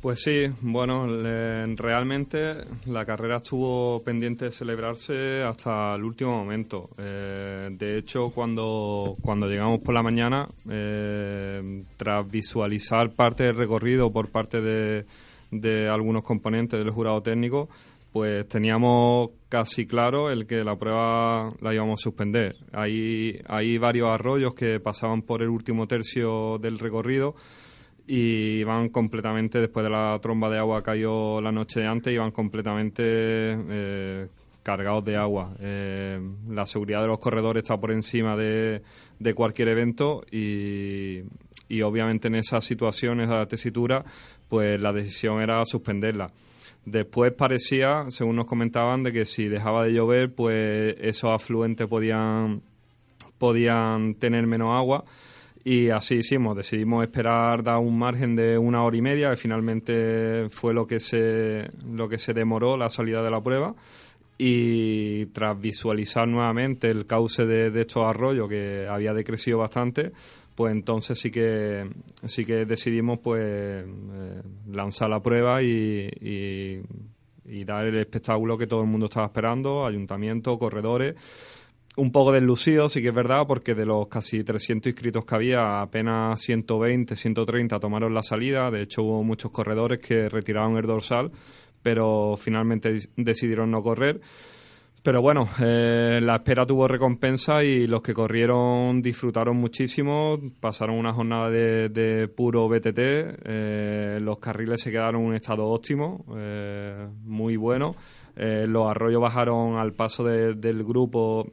Speaker 11: Pues sí, bueno, le, realmente la carrera estuvo pendiente de celebrarse hasta el último momento. Eh, de hecho, cuando, cuando llegamos por la mañana, eh, tras visualizar parte del recorrido por parte de, de algunos componentes del jurado técnico, pues teníamos casi claro el que la prueba la íbamos a suspender. Hay, hay varios arroyos que pasaban por el último tercio del recorrido y iban completamente, después de la tromba de agua cayó la noche de antes, iban completamente eh, cargados de agua. Eh, la seguridad de los corredores está por encima de, de cualquier evento y, y, obviamente en esa situación, esa tesitura, pues la decisión era suspenderla. Después parecía, según nos comentaban, de que si dejaba de llover, pues esos afluentes podían, podían tener menos agua y así hicimos, decidimos esperar, dar un margen de una hora y media, que finalmente fue lo que se, lo que se demoró la salida de la prueba. y tras visualizar nuevamente el cauce de, estos arroyos que había decrecido bastante, pues entonces sí que sí que decidimos pues eh, lanzar la prueba y, y, dar el espectáculo que todo el mundo estaba esperando, ayuntamiento, corredores un poco deslucido, sí que es verdad, porque de los casi 300 inscritos que había, apenas 120, 130 tomaron la salida. De hecho, hubo muchos corredores que retiraron el dorsal, pero finalmente decidieron no correr. Pero bueno, eh, la espera tuvo recompensa y los que corrieron disfrutaron muchísimo, pasaron una jornada de, puro BTT, eh, los carriles se quedaron en un estado óptimo, eh, muy bueno, los arroyos bajaron al paso del grupo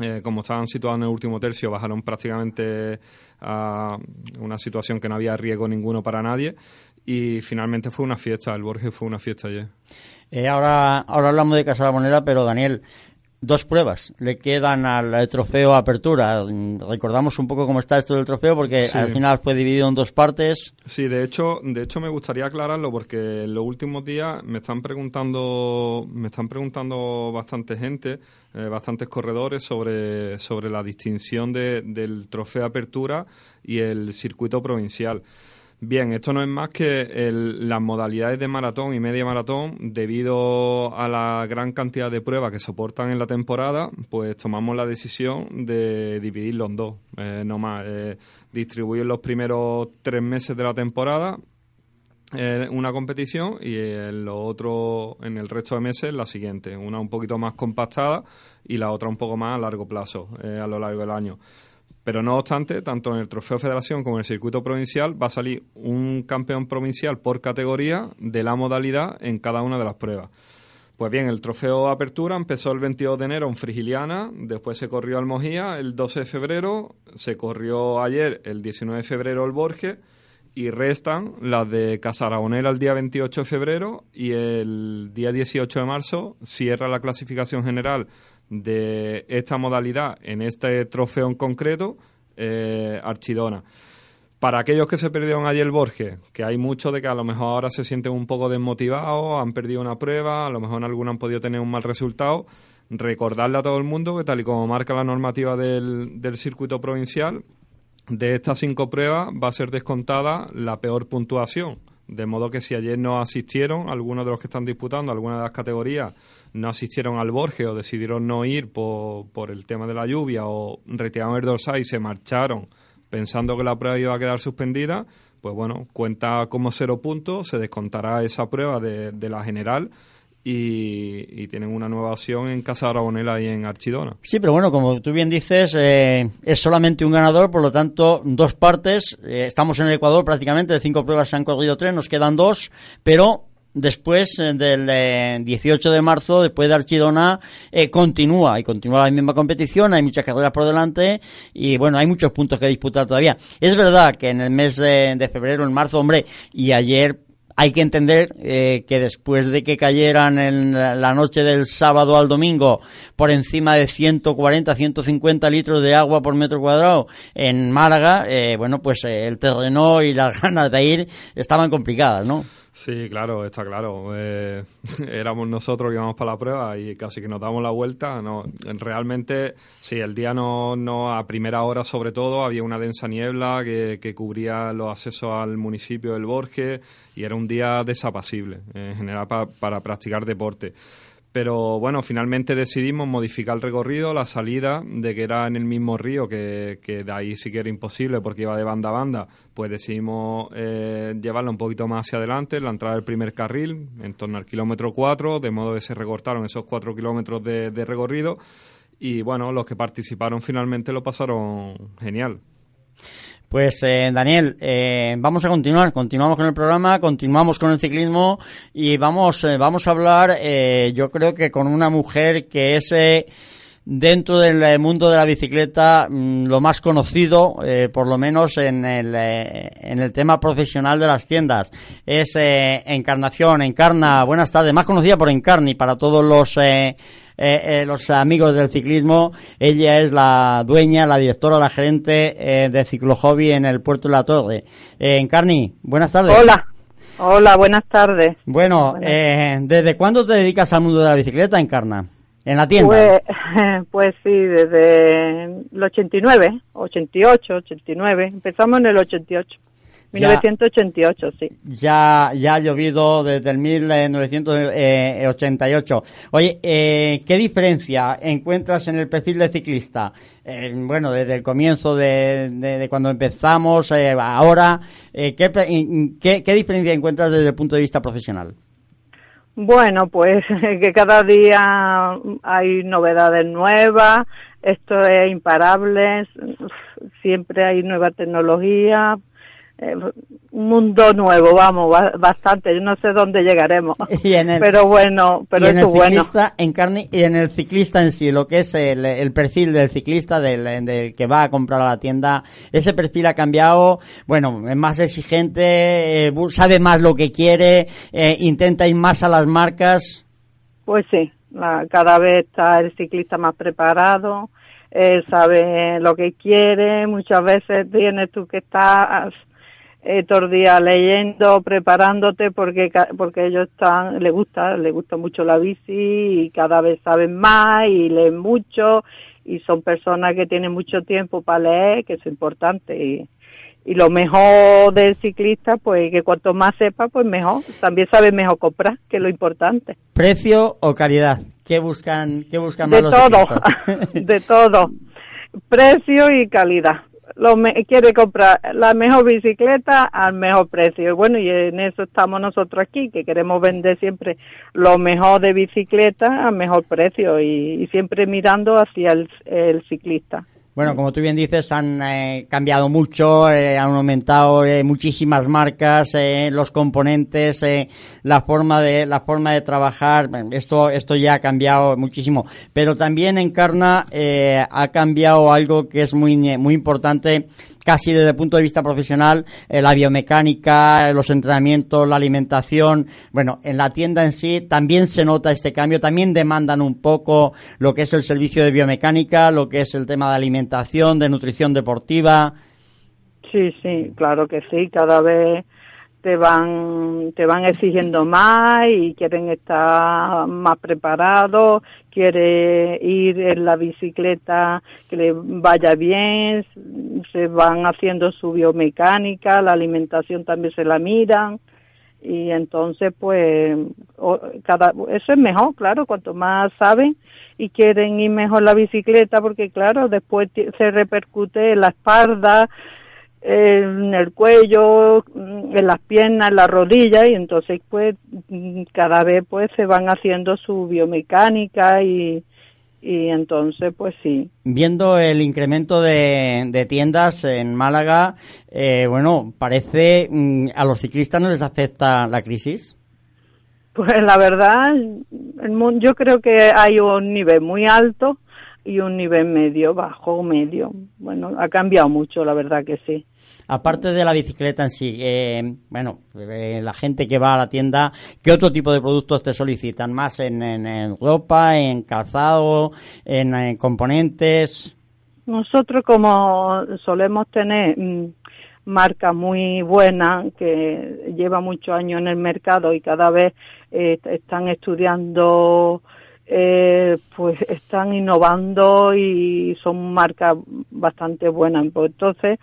Speaker 11: eh, como estaban situados en el último tercio, bajaron prácticamente a una situación que no había riesgo ninguno para nadie. Y finalmente fue una fiesta, el Borges fue una fiesta ayer.
Speaker 2: Eh, ahora, ahora hablamos de Casa Moneda, pero Daniel, dos pruebas le quedan al trofeo Apertura. Recordamos un poco cómo está esto del trofeo porque al final fue dividido en dos partes.
Speaker 11: Sí, de hecho, de hecho me gustaría aclararlo porque en los últimos días me están preguntando, me están preguntando bastante gente, eh, bastantes corredores sobre sobre la distinción de, del trofeo Apertura y el circuito provincial. Bien, esto no es más que las modalidades de maratón y media maratón, debido a la gran cantidad de pruebas que soportan en la temporada, pues tomamos la decisión de dividirlo en dos, eh, no más, eh, distribuir los primeros tres meses de la temporada eh, una competición y en lo otro, en el resto de meses, la siguiente, una un poquito más compactada y la otra un poco más a largo plazo, a lo largo del año. Pero no obstante, tanto en el Trofeo Federación como en el circuito provincial va a salir un campeón provincial por categoría de la modalidad en cada una de las pruebas. Pues bien, el trofeo Apertura empezó el 22 de enero en Frigiliana, después se corrió al Mojía el 12 de febrero, se corrió ayer el 19 de febrero el Borges y restan las de Casaragonera el día 28 de febrero y el día 18 de marzo cierra la clasificación general de esta modalidad en este trofeo en concreto, eh, Archidona. Para aquellos que se perdieron ayer el Borges, que hay muchos de que a lo mejor ahora se sienten un poco desmotivados, han perdido una prueba, a lo mejor en alguna han podido tener un mal resultado, recordarle a todo el mundo que tal y como marca la normativa del, del circuito provincial, de estas cinco pruebas va a ser descontada la peor puntuación. De modo que si ayer no asistieron, algunos de los que están disputando alguna de las categorías no asistieron al Borges o decidieron no ir por, por el tema de la lluvia o retiraron el dorsal y se marcharon pensando que la prueba iba a quedar suspendida, pues bueno, cuenta como cero puntos, se descontará esa prueba de, de la general y, tienen una nueva opción en Casa Arabonela y en Archidona.
Speaker 2: Sí, pero bueno, como tú bien dices, eh, es solamente un ganador, por lo tanto, dos partes. Eh, estamos en el Ecuador prácticamente, de cinco pruebas se han corrido tres, nos quedan dos, pero después eh, del 18 de marzo, después de Archidona, continúa y continúa la misma competición, hay muchas carreras por delante y bueno, hay muchos puntos que disputar todavía. Es verdad que en el mes de febrero, en marzo, hombre, y ayer hay que entender eh, que después de que cayeran en la noche del sábado al domingo por encima de 140, 150 litros de agua por metro cuadrado en Málaga, eh, bueno, pues eh, el terreno y las ganas de ir estaban complicadas, ¿no?
Speaker 11: Sí, claro, está claro. Eh, éramos nosotros que íbamos para la prueba y casi que nos damos la vuelta. No, realmente, sí, el día no, no, a primera hora sobre todo, había una densa niebla que, que cubría los accesos al municipio del Borges y era un día desapacible en general para practicar deporte. Pero bueno, finalmente decidimos modificar el recorrido, la salida, de que era en el mismo río, que, que de ahí sí que era imposible porque iba de banda a banda, pues decidimos eh, llevarlo un poquito más hacia adelante, la entrada del primer carril, en torno al kilómetro 4, de modo que se recortaron esos 4 kilómetros de, de recorrido. Y bueno, los que participaron finalmente lo pasaron genial.
Speaker 2: Pues eh, Daniel, eh, vamos a continuar, continuamos con el programa, continuamos con el ciclismo y vamos, eh, vamos a hablar, yo creo que con una mujer que es dentro del mundo de la bicicleta mm, lo más conocido, por lo menos en el, en el tema profesional de las tiendas. Es Encarnación, Encarna, buenas tardes, más conocida por Encarni para todos los eh, eh, los amigos del ciclismo. Ella es la dueña, la directora, la gerente eh, de Ciclo Hobby en el puerto de la Torre. Encarni, buenas tardes.
Speaker 18: Hola. Hola, buenas tardes.
Speaker 2: Bueno, eh, ¿desde cuándo te dedicas al mundo de la bicicleta, Encarna? ¿En la tienda?
Speaker 18: Pues, pues sí, desde el 89, 88, 89. Empezamos en el 88. 1988, sí.
Speaker 2: Ya, ya ha llovido desde el 1988. Oye, eh, ¿qué diferencia encuentras en el perfil de ciclista? Eh, bueno, desde el comienzo de, de, cuando empezamos, eh, ahora, ¿qué, qué, qué diferencia encuentras desde el punto de vista profesional?
Speaker 18: Bueno, pues que cada día hay novedades nuevas, esto es imparable, siempre hay nueva tecnología, eh, un mundo nuevo, vamos, bastante. Yo no sé dónde llegaremos. pero bueno, pero
Speaker 2: en
Speaker 18: el
Speaker 2: ciclista en carne y en el ciclista en sí, lo que es el, perfil del ciclista del, que va a comprar a la tienda, ese perfil ha cambiado. Bueno, es más exigente, eh, sabe más lo que quiere, eh, intenta ir más a las marcas.
Speaker 18: Pues sí, cada vez está el ciclista más preparado. Él sabe lo que quiere, muchas veces tienes tú que estar eh, todo el día leyendo, preparándote porque porque ellos están, les gusta, les gusta mucho la bici y cada vez saben más y leen mucho y son personas que tienen mucho tiempo para leer, que es importante y, y lo mejor del ciclista pues que cuanto más sepa pues mejor, también sabe mejor comprar, que es lo importante.
Speaker 2: ¿Precio o calidad? ¿Qué buscan, qué buscan
Speaker 18: más
Speaker 2: de
Speaker 18: todo, de todo. Precio y calidad lo quiere comprar la mejor bicicleta al mejor precio. Bueno, y en eso estamos nosotros aquí, que queremos vender siempre lo mejor de bicicleta al mejor precio y, siempre mirando hacia el ciclista.
Speaker 2: Bueno, como tú bien dices, han eh, cambiado mucho, eh, han aumentado eh, muchísimas marcas, los componentes, la forma de la forma de trabajar. Esto esto ya ha cambiado muchísimo, pero también encarna ha cambiado algo que es muy muy importante casi desde el punto de vista profesional, eh, la biomecánica, los entrenamientos, la alimentación. Bueno, en la tienda en sí también se nota este cambio, también demandan un poco lo que es el servicio de biomecánica, lo que es el tema de alimentación, de nutrición deportiva.
Speaker 18: Sí, sí, claro que sí, cada vez te van te van exigiendo más y quieren estar más preparados, quiere ir en la bicicleta que le vaya bien, se van haciendo su biomecánica, la alimentación también se la miran y entonces pues cada eso es mejor, claro, cuanto más saben y quieren ir mejor la bicicleta porque claro, después se repercute en la espalda, en el cuello, en las piernas, en las rodillas y entonces pues cada vez pues se van haciendo su biomecánica y, y entonces pues sí.
Speaker 2: Viendo el incremento de, de tiendas en Málaga, eh, bueno, parece mm, a los ciclistas no les afecta la crisis.
Speaker 18: Pues la verdad, el, yo creo que hay un nivel muy alto y un nivel medio, bajo, medio. Bueno, ha cambiado mucho, la verdad que sí.
Speaker 2: Aparte de la bicicleta en sí, eh, bueno, eh, la gente que va a la tienda, ¿qué otro tipo de productos te solicitan? ¿Más en, en, ropa, en calzado, en, componentes?
Speaker 18: Nosotros como solemos tener mm, marcas muy buenas que lleva muchos años en el mercado y cada vez eh, están estudiando eh, pues están innovando y son marcas bastante buenas. Pues entonces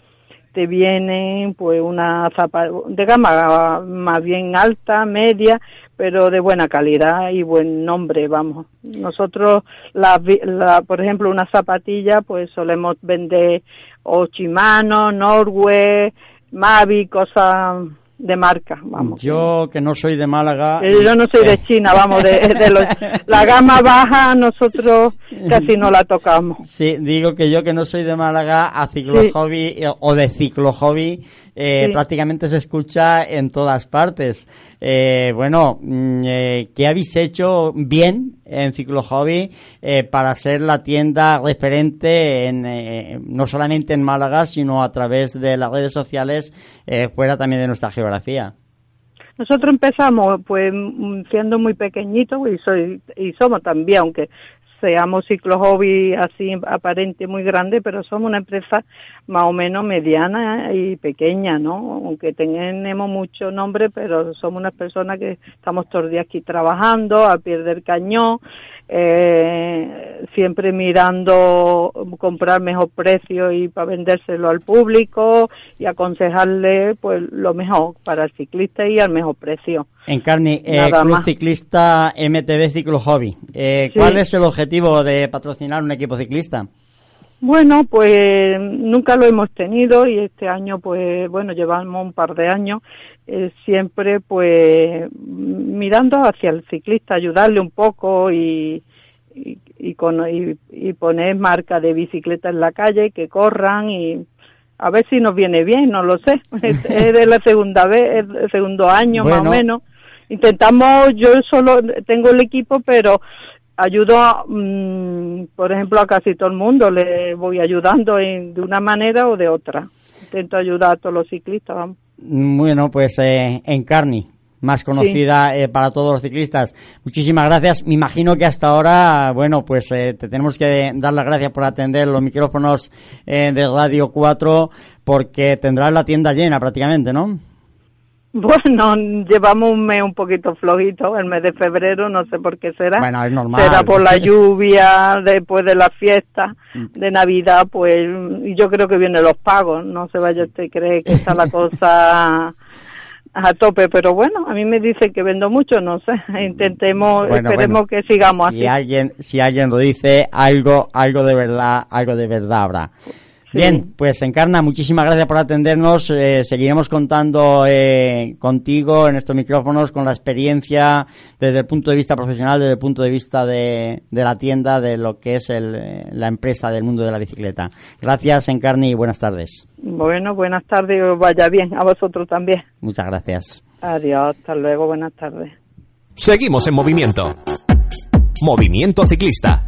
Speaker 18: te vienen pues una zapa de gama más bien alta, media, pero de buena calidad y buen nombre, vamos. Nosotros, la, por ejemplo, una zapatilla, pues solemos vender o Shimano, Norway, Mavi, cosas de marca, vamos.
Speaker 2: Yo que no soy de Málaga.
Speaker 18: Eh, yo no soy de China, vamos, de, la gama baja nosotros casi no la tocamos.
Speaker 2: Sí, digo que yo que no soy de Málaga, a ciclo hobby eh, o de ciclo hobby, eh, prácticamente se escucha en todas partes. Eh, bueno, mm, eh, ¿qué habéis hecho bien en Ciclo Hobby para ser la tienda referente en, no solamente en Málaga, sino a través de las redes sociales fuera también de nuestra geografía?
Speaker 18: Nosotros empezamos pues siendo muy pequeñitos y soy y somos también, aunque seamos ciclo hobby así aparente muy grande, pero somos una empresa más o menos mediana y pequeña, ¿no? Aunque tenemos mucho nombre, pero somos unas personas que estamos todos los días aquí trabajando a pie del cañón eh, siempre mirando comprar mejor precio y para vendérselo al público y aconsejarle pues lo mejor para el ciclista y al mejor precio.
Speaker 2: Encarni, eh, Club Ciclista MTB Ciclo Hobby. Eh, ¿Cuál es el objetivo de patrocinar un equipo ciclista?
Speaker 18: Bueno, pues nunca lo hemos tenido y este año, pues bueno, llevamos un par de años eh, siempre, pues mirando hacia el ciclista, ayudarle un poco y, y, con, y, poner marca de bicicleta en la calle, que corran y a ver si nos viene bien, no lo sé. es, de la segunda vez, es el segundo año más o menos. Intentamos, yo solo tengo el equipo, pero ayudo, mm, por ejemplo, a casi todo el mundo, le voy ayudando de una manera o de otra. Intento ayudar a todos los ciclistas, vamos.
Speaker 2: Bueno, pues eh, en Carni, más conocida eh, para todos los ciclistas. Muchísimas gracias. Me imagino que hasta ahora, bueno, pues eh, te tenemos que dar las gracias por atender los micrófonos de Radio 4 porque tendrás la tienda llena prácticamente, ¿no?
Speaker 18: Bueno, llevamos un mes un poquito flojito, el mes de febrero, no sé por qué será.
Speaker 2: Bueno, es normal.
Speaker 18: Será por la lluvia, después de la fiesta mm. de Navidad, pues yo creo que vienen los pagos, no se vaya usted a creer que está la cosa a tope, pero bueno, a mí me dicen que vendo mucho, no sé, intentemos, esperemos que sigamos
Speaker 2: si Alguien, si alguien lo dice, algo, algo de verdad, algo de verdad habrá. Bien, pues Encarna, muchísimas gracias por atendernos. Eh, seguiremos contando eh, contigo en estos micrófonos con la experiencia desde el punto de vista profesional, desde el punto de vista de, la tienda, de lo que es el, la empresa del mundo de la bicicleta. Gracias, Encarni, y buenas tardes.
Speaker 18: Bueno, buenas tardes, vaya bien, a vosotros también.
Speaker 2: Muchas gracias.
Speaker 18: Adiós, hasta luego, buenas tardes.
Speaker 16: Seguimos en movimiento. Movimiento ciclista.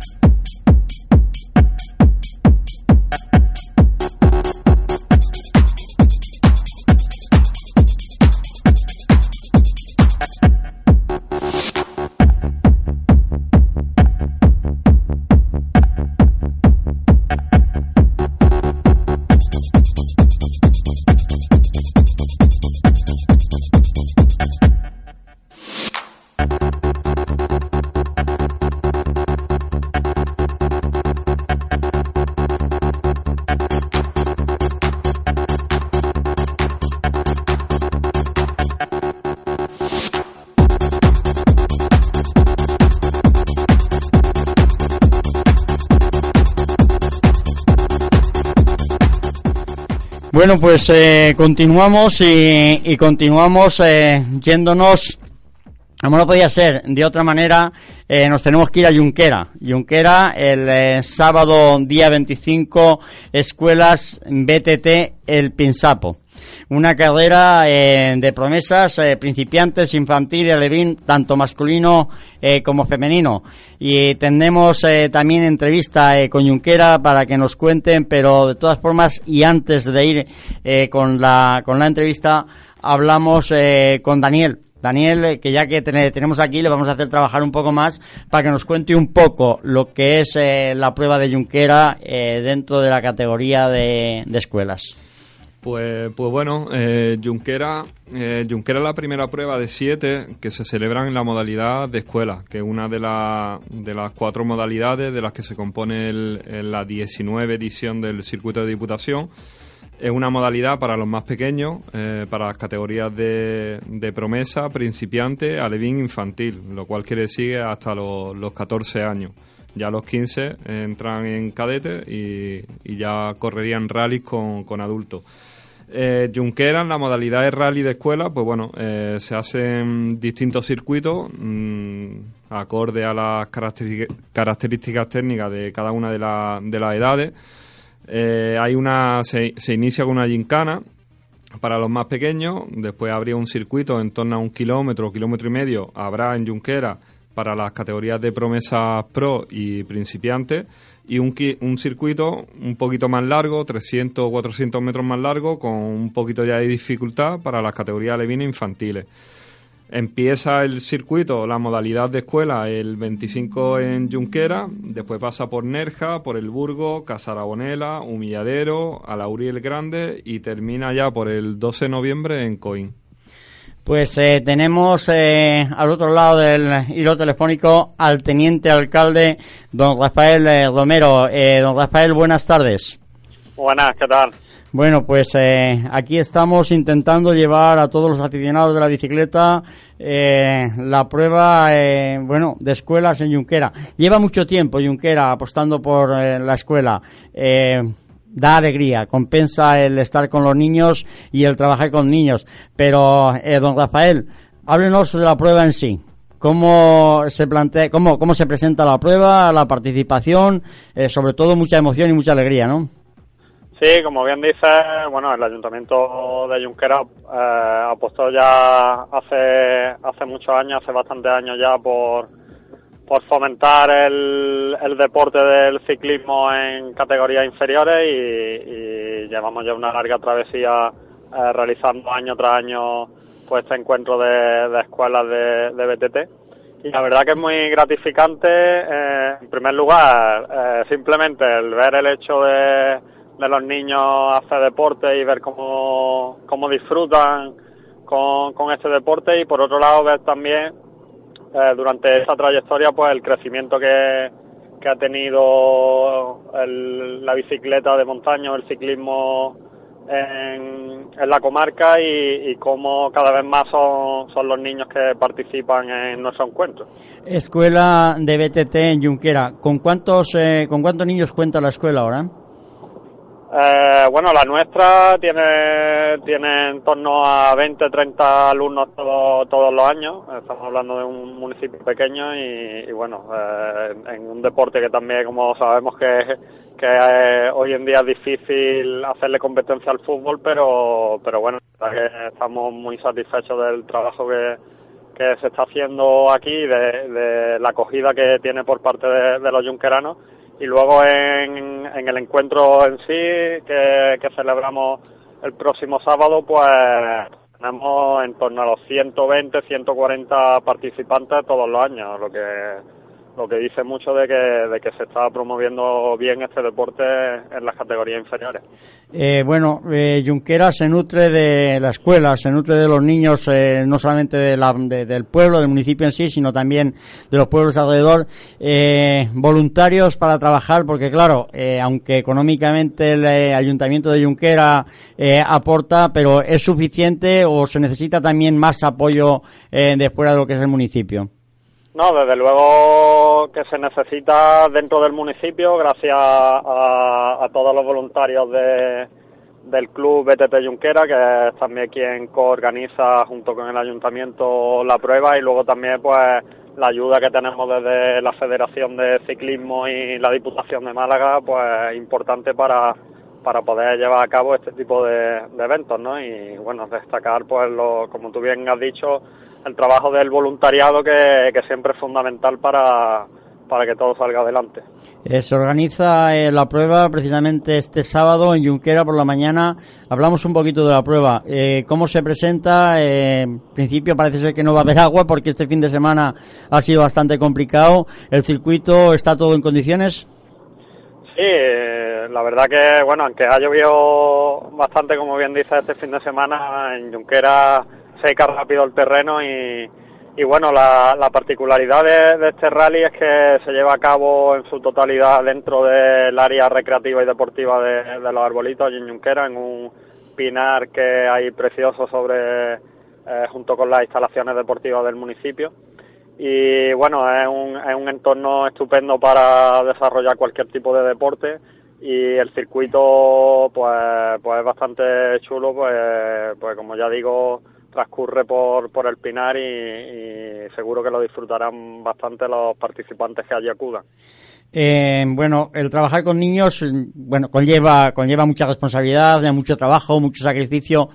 Speaker 2: Bueno, pues eh, continuamos y, continuamos eh, yéndonos como no podía ser de otra manera, eh, nos tenemos que ir a Junquera. Junquera, el sábado día 25, escuelas BTT El Pinsapo una carrera eh, de promesas eh, principiantes, infantil y alevín, tanto masculino eh, como femenino. Y tendremos también entrevista con Junquera para que nos cuenten, pero de todas formas, y antes de ir con, la, con la entrevista, hablamos con Daniel. Daniel, que ya que tenemos aquí, le vamos a hacer trabajar un poco más para que nos cuente un poco lo que es la prueba de Junquera dentro de la categoría de escuelas.
Speaker 11: Pues, pues bueno, eh, Junquera, eh, Junquera es la primera prueba de siete que se celebran en la modalidad de escuela, que es una de, de las cuatro modalidades de las que se compone el, la 19 edición del circuito de diputación. Es una modalidad para los más pequeños, eh, para las categorías de, de, promesa, principiante, alevín, infantil, lo cual quiere decir hasta los, los 14 años. Ya los 15 entran en cadete y, y ya correrían rallies con, con adultos. Eh, Junquera, en la modalidad de rally de escuela, pues bueno, eh, se hacen distintos circuitos mm, acorde a las características técnicas de cada una de, de las edades. Eh, hay una, se, inicia con una gincana para los más pequeños, después habría un circuito en torno a un kilómetro, kilómetro y medio, habrá en Junquera para las categorías de promesas pro y principiantes y un, circuito un poquito más largo, 300 o 400 metros más largo, con un poquito ya de dificultad para las categorías levinas infantiles. Empieza el circuito, la modalidad de escuela, el 25 en Junquera, después pasa por Nerja, por El Burgo, Casarabonela, Humilladero, Alauri el Grande y termina ya por el 12 de noviembre en Coín.
Speaker 2: Pues eh, tenemos eh, al otro lado del hilo telefónico al teniente alcalde, don Rafael eh, Romero. don Rafael, buenas tardes.
Speaker 19: Buenas, ¿qué tal?
Speaker 2: Bueno, pues eh, aquí estamos intentando llevar a todos los aficionados de la bicicleta eh, la prueba, eh, bueno, de escuelas en Junquera. Lleva mucho tiempo Junquera apostando por la escuela. Da alegría, compensa el estar con los niños y el trabajar con niños. Pero, don Rafael, háblenos de la prueba en sí cómo se plantea, cómo, cómo se presenta la prueba, la participación, sobre todo mucha emoción y mucha alegría, ¿no?
Speaker 19: Sí, como bien dice, bueno, el Ayuntamiento de Junquera eh, apostó ya hace hace muchos años, hace bastantes años ya por por fomentar el, deporte del ciclismo en categorías inferiores y, llevamos ya una larga travesía eh, realizando año tras año pues este encuentro de, escuelas de, BTT y la verdad que es muy gratificante eh, en primer lugar eh, simplemente el ver el hecho de los niños hacer deporte y ver cómo, cómo disfrutan con este deporte y por otro lado ver también eh, durante esa trayectoria pues el crecimiento que, que ha tenido la bicicleta de montaña, el ciclismo en, en la comarca y, y, cómo cada vez más son, son los niños que participan en nuestro encuentro.
Speaker 2: Escuela de BTT en Junquera, ¿con cuántos, eh, ¿con cuántos niños cuenta la escuela ahora?
Speaker 19: Eh, bueno, la nuestra tiene, en torno a 20, 30 alumnos todos los años. Estamos hablando de un municipio pequeño y, bueno, eh, en un deporte que también, como sabemos, que, que hoy en día es difícil hacerle competencia al fútbol, pero, pero bueno, estamos muy satisfechos del trabajo que, que se está haciendo aquí, de, de la acogida que tiene por parte de, de los yunqueranos y luego en, el encuentro en sí que, que, celebramos el próximo sábado pues tenemos en torno a los 120 140 participantes todos los años lo que lo que dice mucho de que, de que se está promoviendo bien este deporte en las categorías inferiores.
Speaker 2: Eh, bueno, eh, Junquera se nutre de la escuela, se nutre de los niños, eh, no solamente de la, del pueblo, del municipio en sí, sino también de los pueblos alrededor, eh, voluntarios para trabajar, porque claro, eh, aunque económicamente el ayuntamiento de Junquera aporta, pero es suficiente o se necesita también más apoyo de fuera de lo que es el municipio.
Speaker 19: No, desde luego que se necesita dentro del municipio, gracias a, todos los voluntarios de, del club BTT Junquera, que es también quien coorganiza junto con el ayuntamiento la prueba y luego también pues la ayuda que tenemos desde la Federación de Ciclismo y la Diputación de Málaga, pues importante para, para poder llevar a cabo este tipo de, de eventos, ¿no? Y bueno, destacar pues lo, como tú bien has dicho, el trabajo del voluntariado que, siempre es fundamental para, para que todo salga adelante.
Speaker 2: Eh, se organiza eh, la prueba precisamente este sábado en Junquera por la mañana. Hablamos un poquito de la prueba. Eh, ¿Cómo se presenta? en principio parece ser que no va a haber agua porque este fin de semana ha sido bastante complicado. ¿El circuito está todo en condiciones?
Speaker 19: Sí, la verdad que, bueno, aunque ha llovido bastante, como bien dice, este fin de semana, en Junquera seca rápido el terreno y, y bueno, la, la particularidad de, este rally es que se lleva a cabo en su totalidad dentro del área recreativa y deportiva de, los arbolitos en Junquera, en un pinar que hay precioso sobre eh, junto con las instalaciones deportivas del municipio. Y bueno, es un, es un entorno estupendo para desarrollar cualquier tipo de deporte y el circuito pues, pues es bastante chulo, pues, pues como ya digo, transcurre por, por el Pinar y, seguro que lo disfrutarán bastante los participantes que allí acudan.
Speaker 2: Eh, bueno, el trabajar con niños, bueno, conlleva, conlleva mucha responsabilidad, mucho trabajo, mucho sacrificio.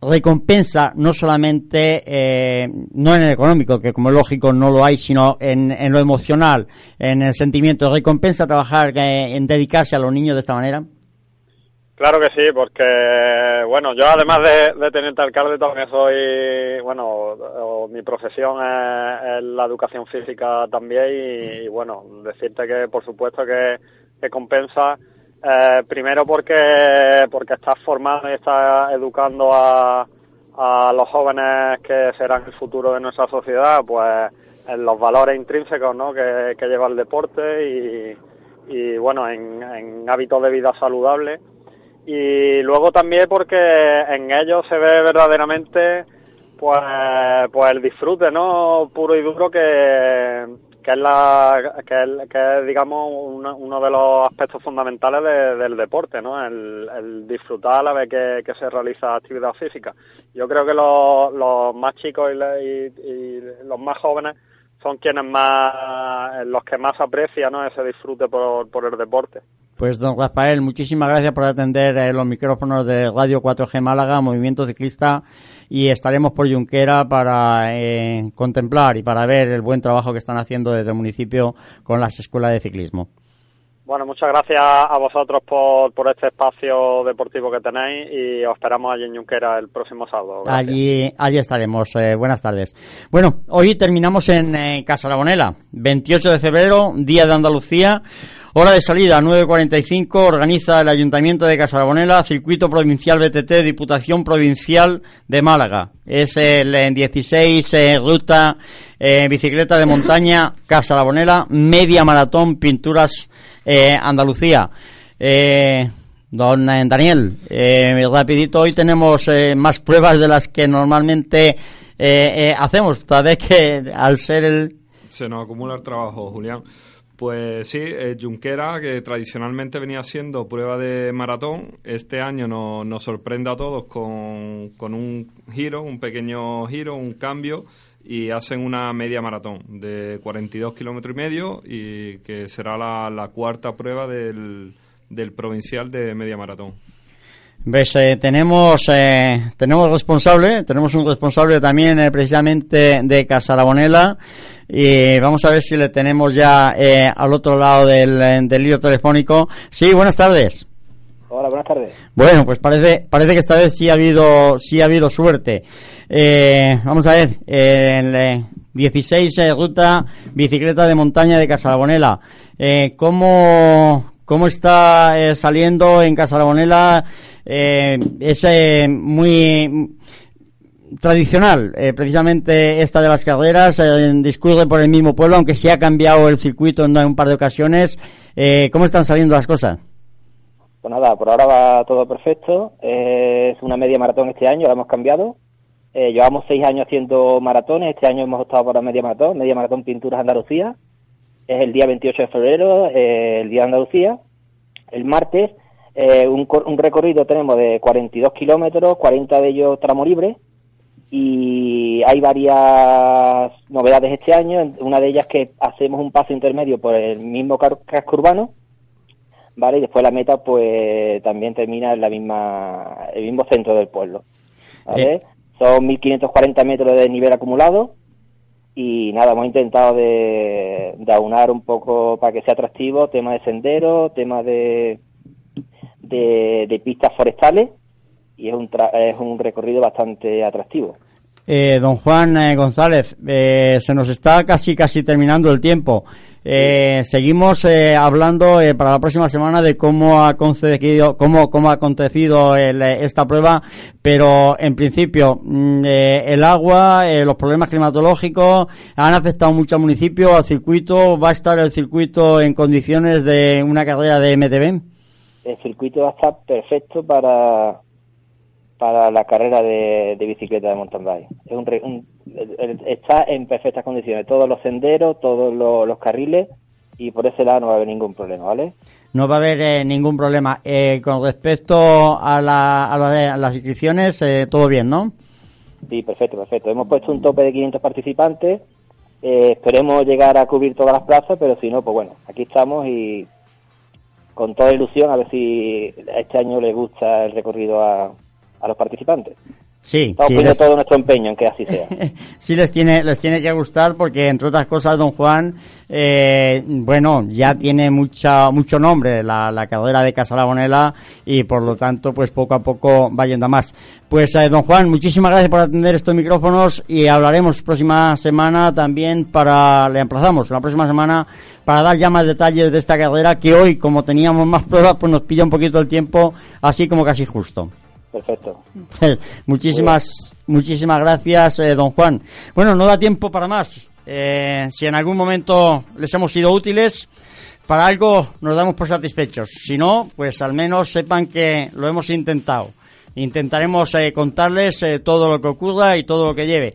Speaker 2: Recompensa no solamente, eh, no en el económico, que como es lógico no lo hay, sino en, en lo emocional, en el sentimiento. ¿Recompensa trabajar, eh, en dedicarse a los niños de esta manera?
Speaker 19: Claro que sí, porque, bueno, yo además de, de teniente alcalde también soy, bueno, mi profesión es, la educación física también y, bueno, decirte que por supuesto que, compensa, eh, primero porque, porque estás formando y estás educando a, los jóvenes que serán el futuro de nuestra sociedad, pues en los valores intrínsecos ¿no? que, lleva el deporte y, y bueno, en, en hábitos de vida saludables y luego también porque en ellos se ve verdaderamente pues pues el disfrute no puro y duro que, que es la que es, digamos uno, de los aspectos fundamentales del deporte no el, disfrutar a la vez que, se realiza actividad física. Yo creo que los, los más chicos y, los más jóvenes son quienes más los que más aprecian ¿no? ese disfrute por, por el deporte
Speaker 2: pues don Rafael, muchísimas gracias por atender eh, los micrófonos de Radio 4G Málaga, Movimiento Ciclista, y estaremos por Junquera para eh, contemplar y para ver el buen trabajo que están haciendo desde el municipio con las escuelas de ciclismo.
Speaker 19: Bueno, muchas gracias a vosotros por, por este espacio deportivo que tenéis y os esperamos allí en Junquera el próximo sábado.
Speaker 2: Allí, allí estaremos. Eh, buenas tardes. Bueno, hoy terminamos en Casa Labonela, 28 de febrero, Día de Andalucía. Hora de salida 9.45, organiza el Ayuntamiento de Casabonela, Circuito Provincial BTT, Diputación Provincial de Málaga. Es el 16 eh, ruta eh, bicicleta de montaña Casabonela, media maratón, pinturas eh, Andalucía. don Daniel, rapidito, hoy tenemos más pruebas de las que normalmente hacemos, tal vez que al ser el...
Speaker 11: Se nos acumula el trabajo, Julián. Pues sí, eh, Junquera, que tradicionalmente venía siendo prueba de maratón, este año nos, sorprende a todos con, un giro, un pequeño giro, un cambio, y hacen una media maratón de 42 kilómetros y medio, y que será la, cuarta prueba del, del provincial de media maratón.
Speaker 2: Ves, eh, tenemos, eh, tenemos responsable, tenemos un responsable también eh, precisamente de Casarabonela y vamos a ver si le tenemos ya eh, al otro lado del, del hilo telefónico. Sí, buenas tardes.
Speaker 20: Hola, buenas tardes.
Speaker 2: Bueno, pues parece, parece que esta vez sí ha habido, sí ha habido suerte. vamos a ver, el 16 ruta bicicleta de montaña de Casarabonela. ¿cómo, ¿Cómo está saliendo en Casarabonela? Eh, es eh, muy tradicional, eh, precisamente esta de las carreras, eh, discurre por el mismo pueblo, aunque se ha cambiado el circuito en un par de ocasiones. Eh, ¿Cómo están saliendo las cosas?
Speaker 20: Pues nada, por ahora va todo perfecto. es una media maratón este año, la hemos cambiado. llevamos seis años haciendo maratones, este año hemos optado por la media maratón, media maratón Pinturas Andalucía. Es el día 28 de febrero, el día de Andalucía. El martes eh, un, recorrido tenemos de 42 kilómetros, 40 de ellos tramo libre, y hay varias novedades este año. Una de ellas que hacemos un paso intermedio por el mismo casco urbano, ¿vale? Y después la meta, pues también termina en la misma, el mismo centro del pueblo, ¿vale? Eh. Son 1.540 metros de nivel acumulado y nada, hemos intentado de, de aunar un poco para que sea atractivo, tema de sendero, tema de de, pistas forestales y es un, es un recorrido bastante atractivo.
Speaker 2: Eh, don Juan eh, González, eh, se nos está casi casi terminando el tiempo. seguimos hablando para la próxima semana de cómo ha concedido, cómo, cómo ha acontecido esta prueba, pero en principio mm, el agua, los problemas climatológicos han afectado mucho al municipio, al circuito. ¿Va a estar el circuito en condiciones de una carrera de MTB?
Speaker 20: El circuito va a estar perfecto para para la carrera de, bicicleta de mountain bike. Es un, está en perfectas condiciones, todos los senderos, todos los, carriles y por ese lado no va a haber ningún problema, ¿vale?
Speaker 2: No va a haber eh, ningún problema. Eh, con respecto a, a, las inscripciones, eh, todo bien, ¿no?
Speaker 20: Sí, perfecto, perfecto. Hemos puesto un tope de 500 participantes. esperemos llegar a cubrir todas las plazas, pero si no, pues bueno, aquí estamos y con toda ilusión a ver si este año le gusta el recorrido a, los participantes.
Speaker 2: Sí,
Speaker 20: Estamos
Speaker 2: sí,
Speaker 20: poniendo
Speaker 2: les-
Speaker 20: todo nuestro empeño en que así sea.
Speaker 2: sí les tiene les tiene que gustar porque entre otras cosas don Juan eh, bueno ya tiene mucha mucho nombre la, la carrera de Casa Labonela y por lo tanto pues poco a poco va yendo a más pues eh, don Juan muchísimas gracias por atender estos micrófonos y hablaremos próxima semana también para le emplazamos la próxima semana para dar ya más detalles de esta carrera que hoy como teníamos más pruebas pues nos pilla un poquito el tiempo así como casi justo
Speaker 20: Perfecto.
Speaker 2: muchísimas, muchísimas gracias, eh, don Juan. Bueno, no da tiempo para más. Eh, si en algún momento les hemos sido útiles, para algo nos damos por satisfechos. Si no, pues al menos sepan que lo hemos intentado. Intentaremos eh, contarles eh, todo lo que ocurra y todo lo que lleve.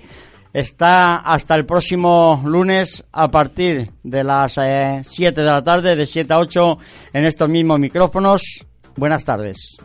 Speaker 2: Está hasta el próximo lunes a partir de las 7 de la tarde, de 7 a 8, en estos mismos micrófonos. Buenas tardes.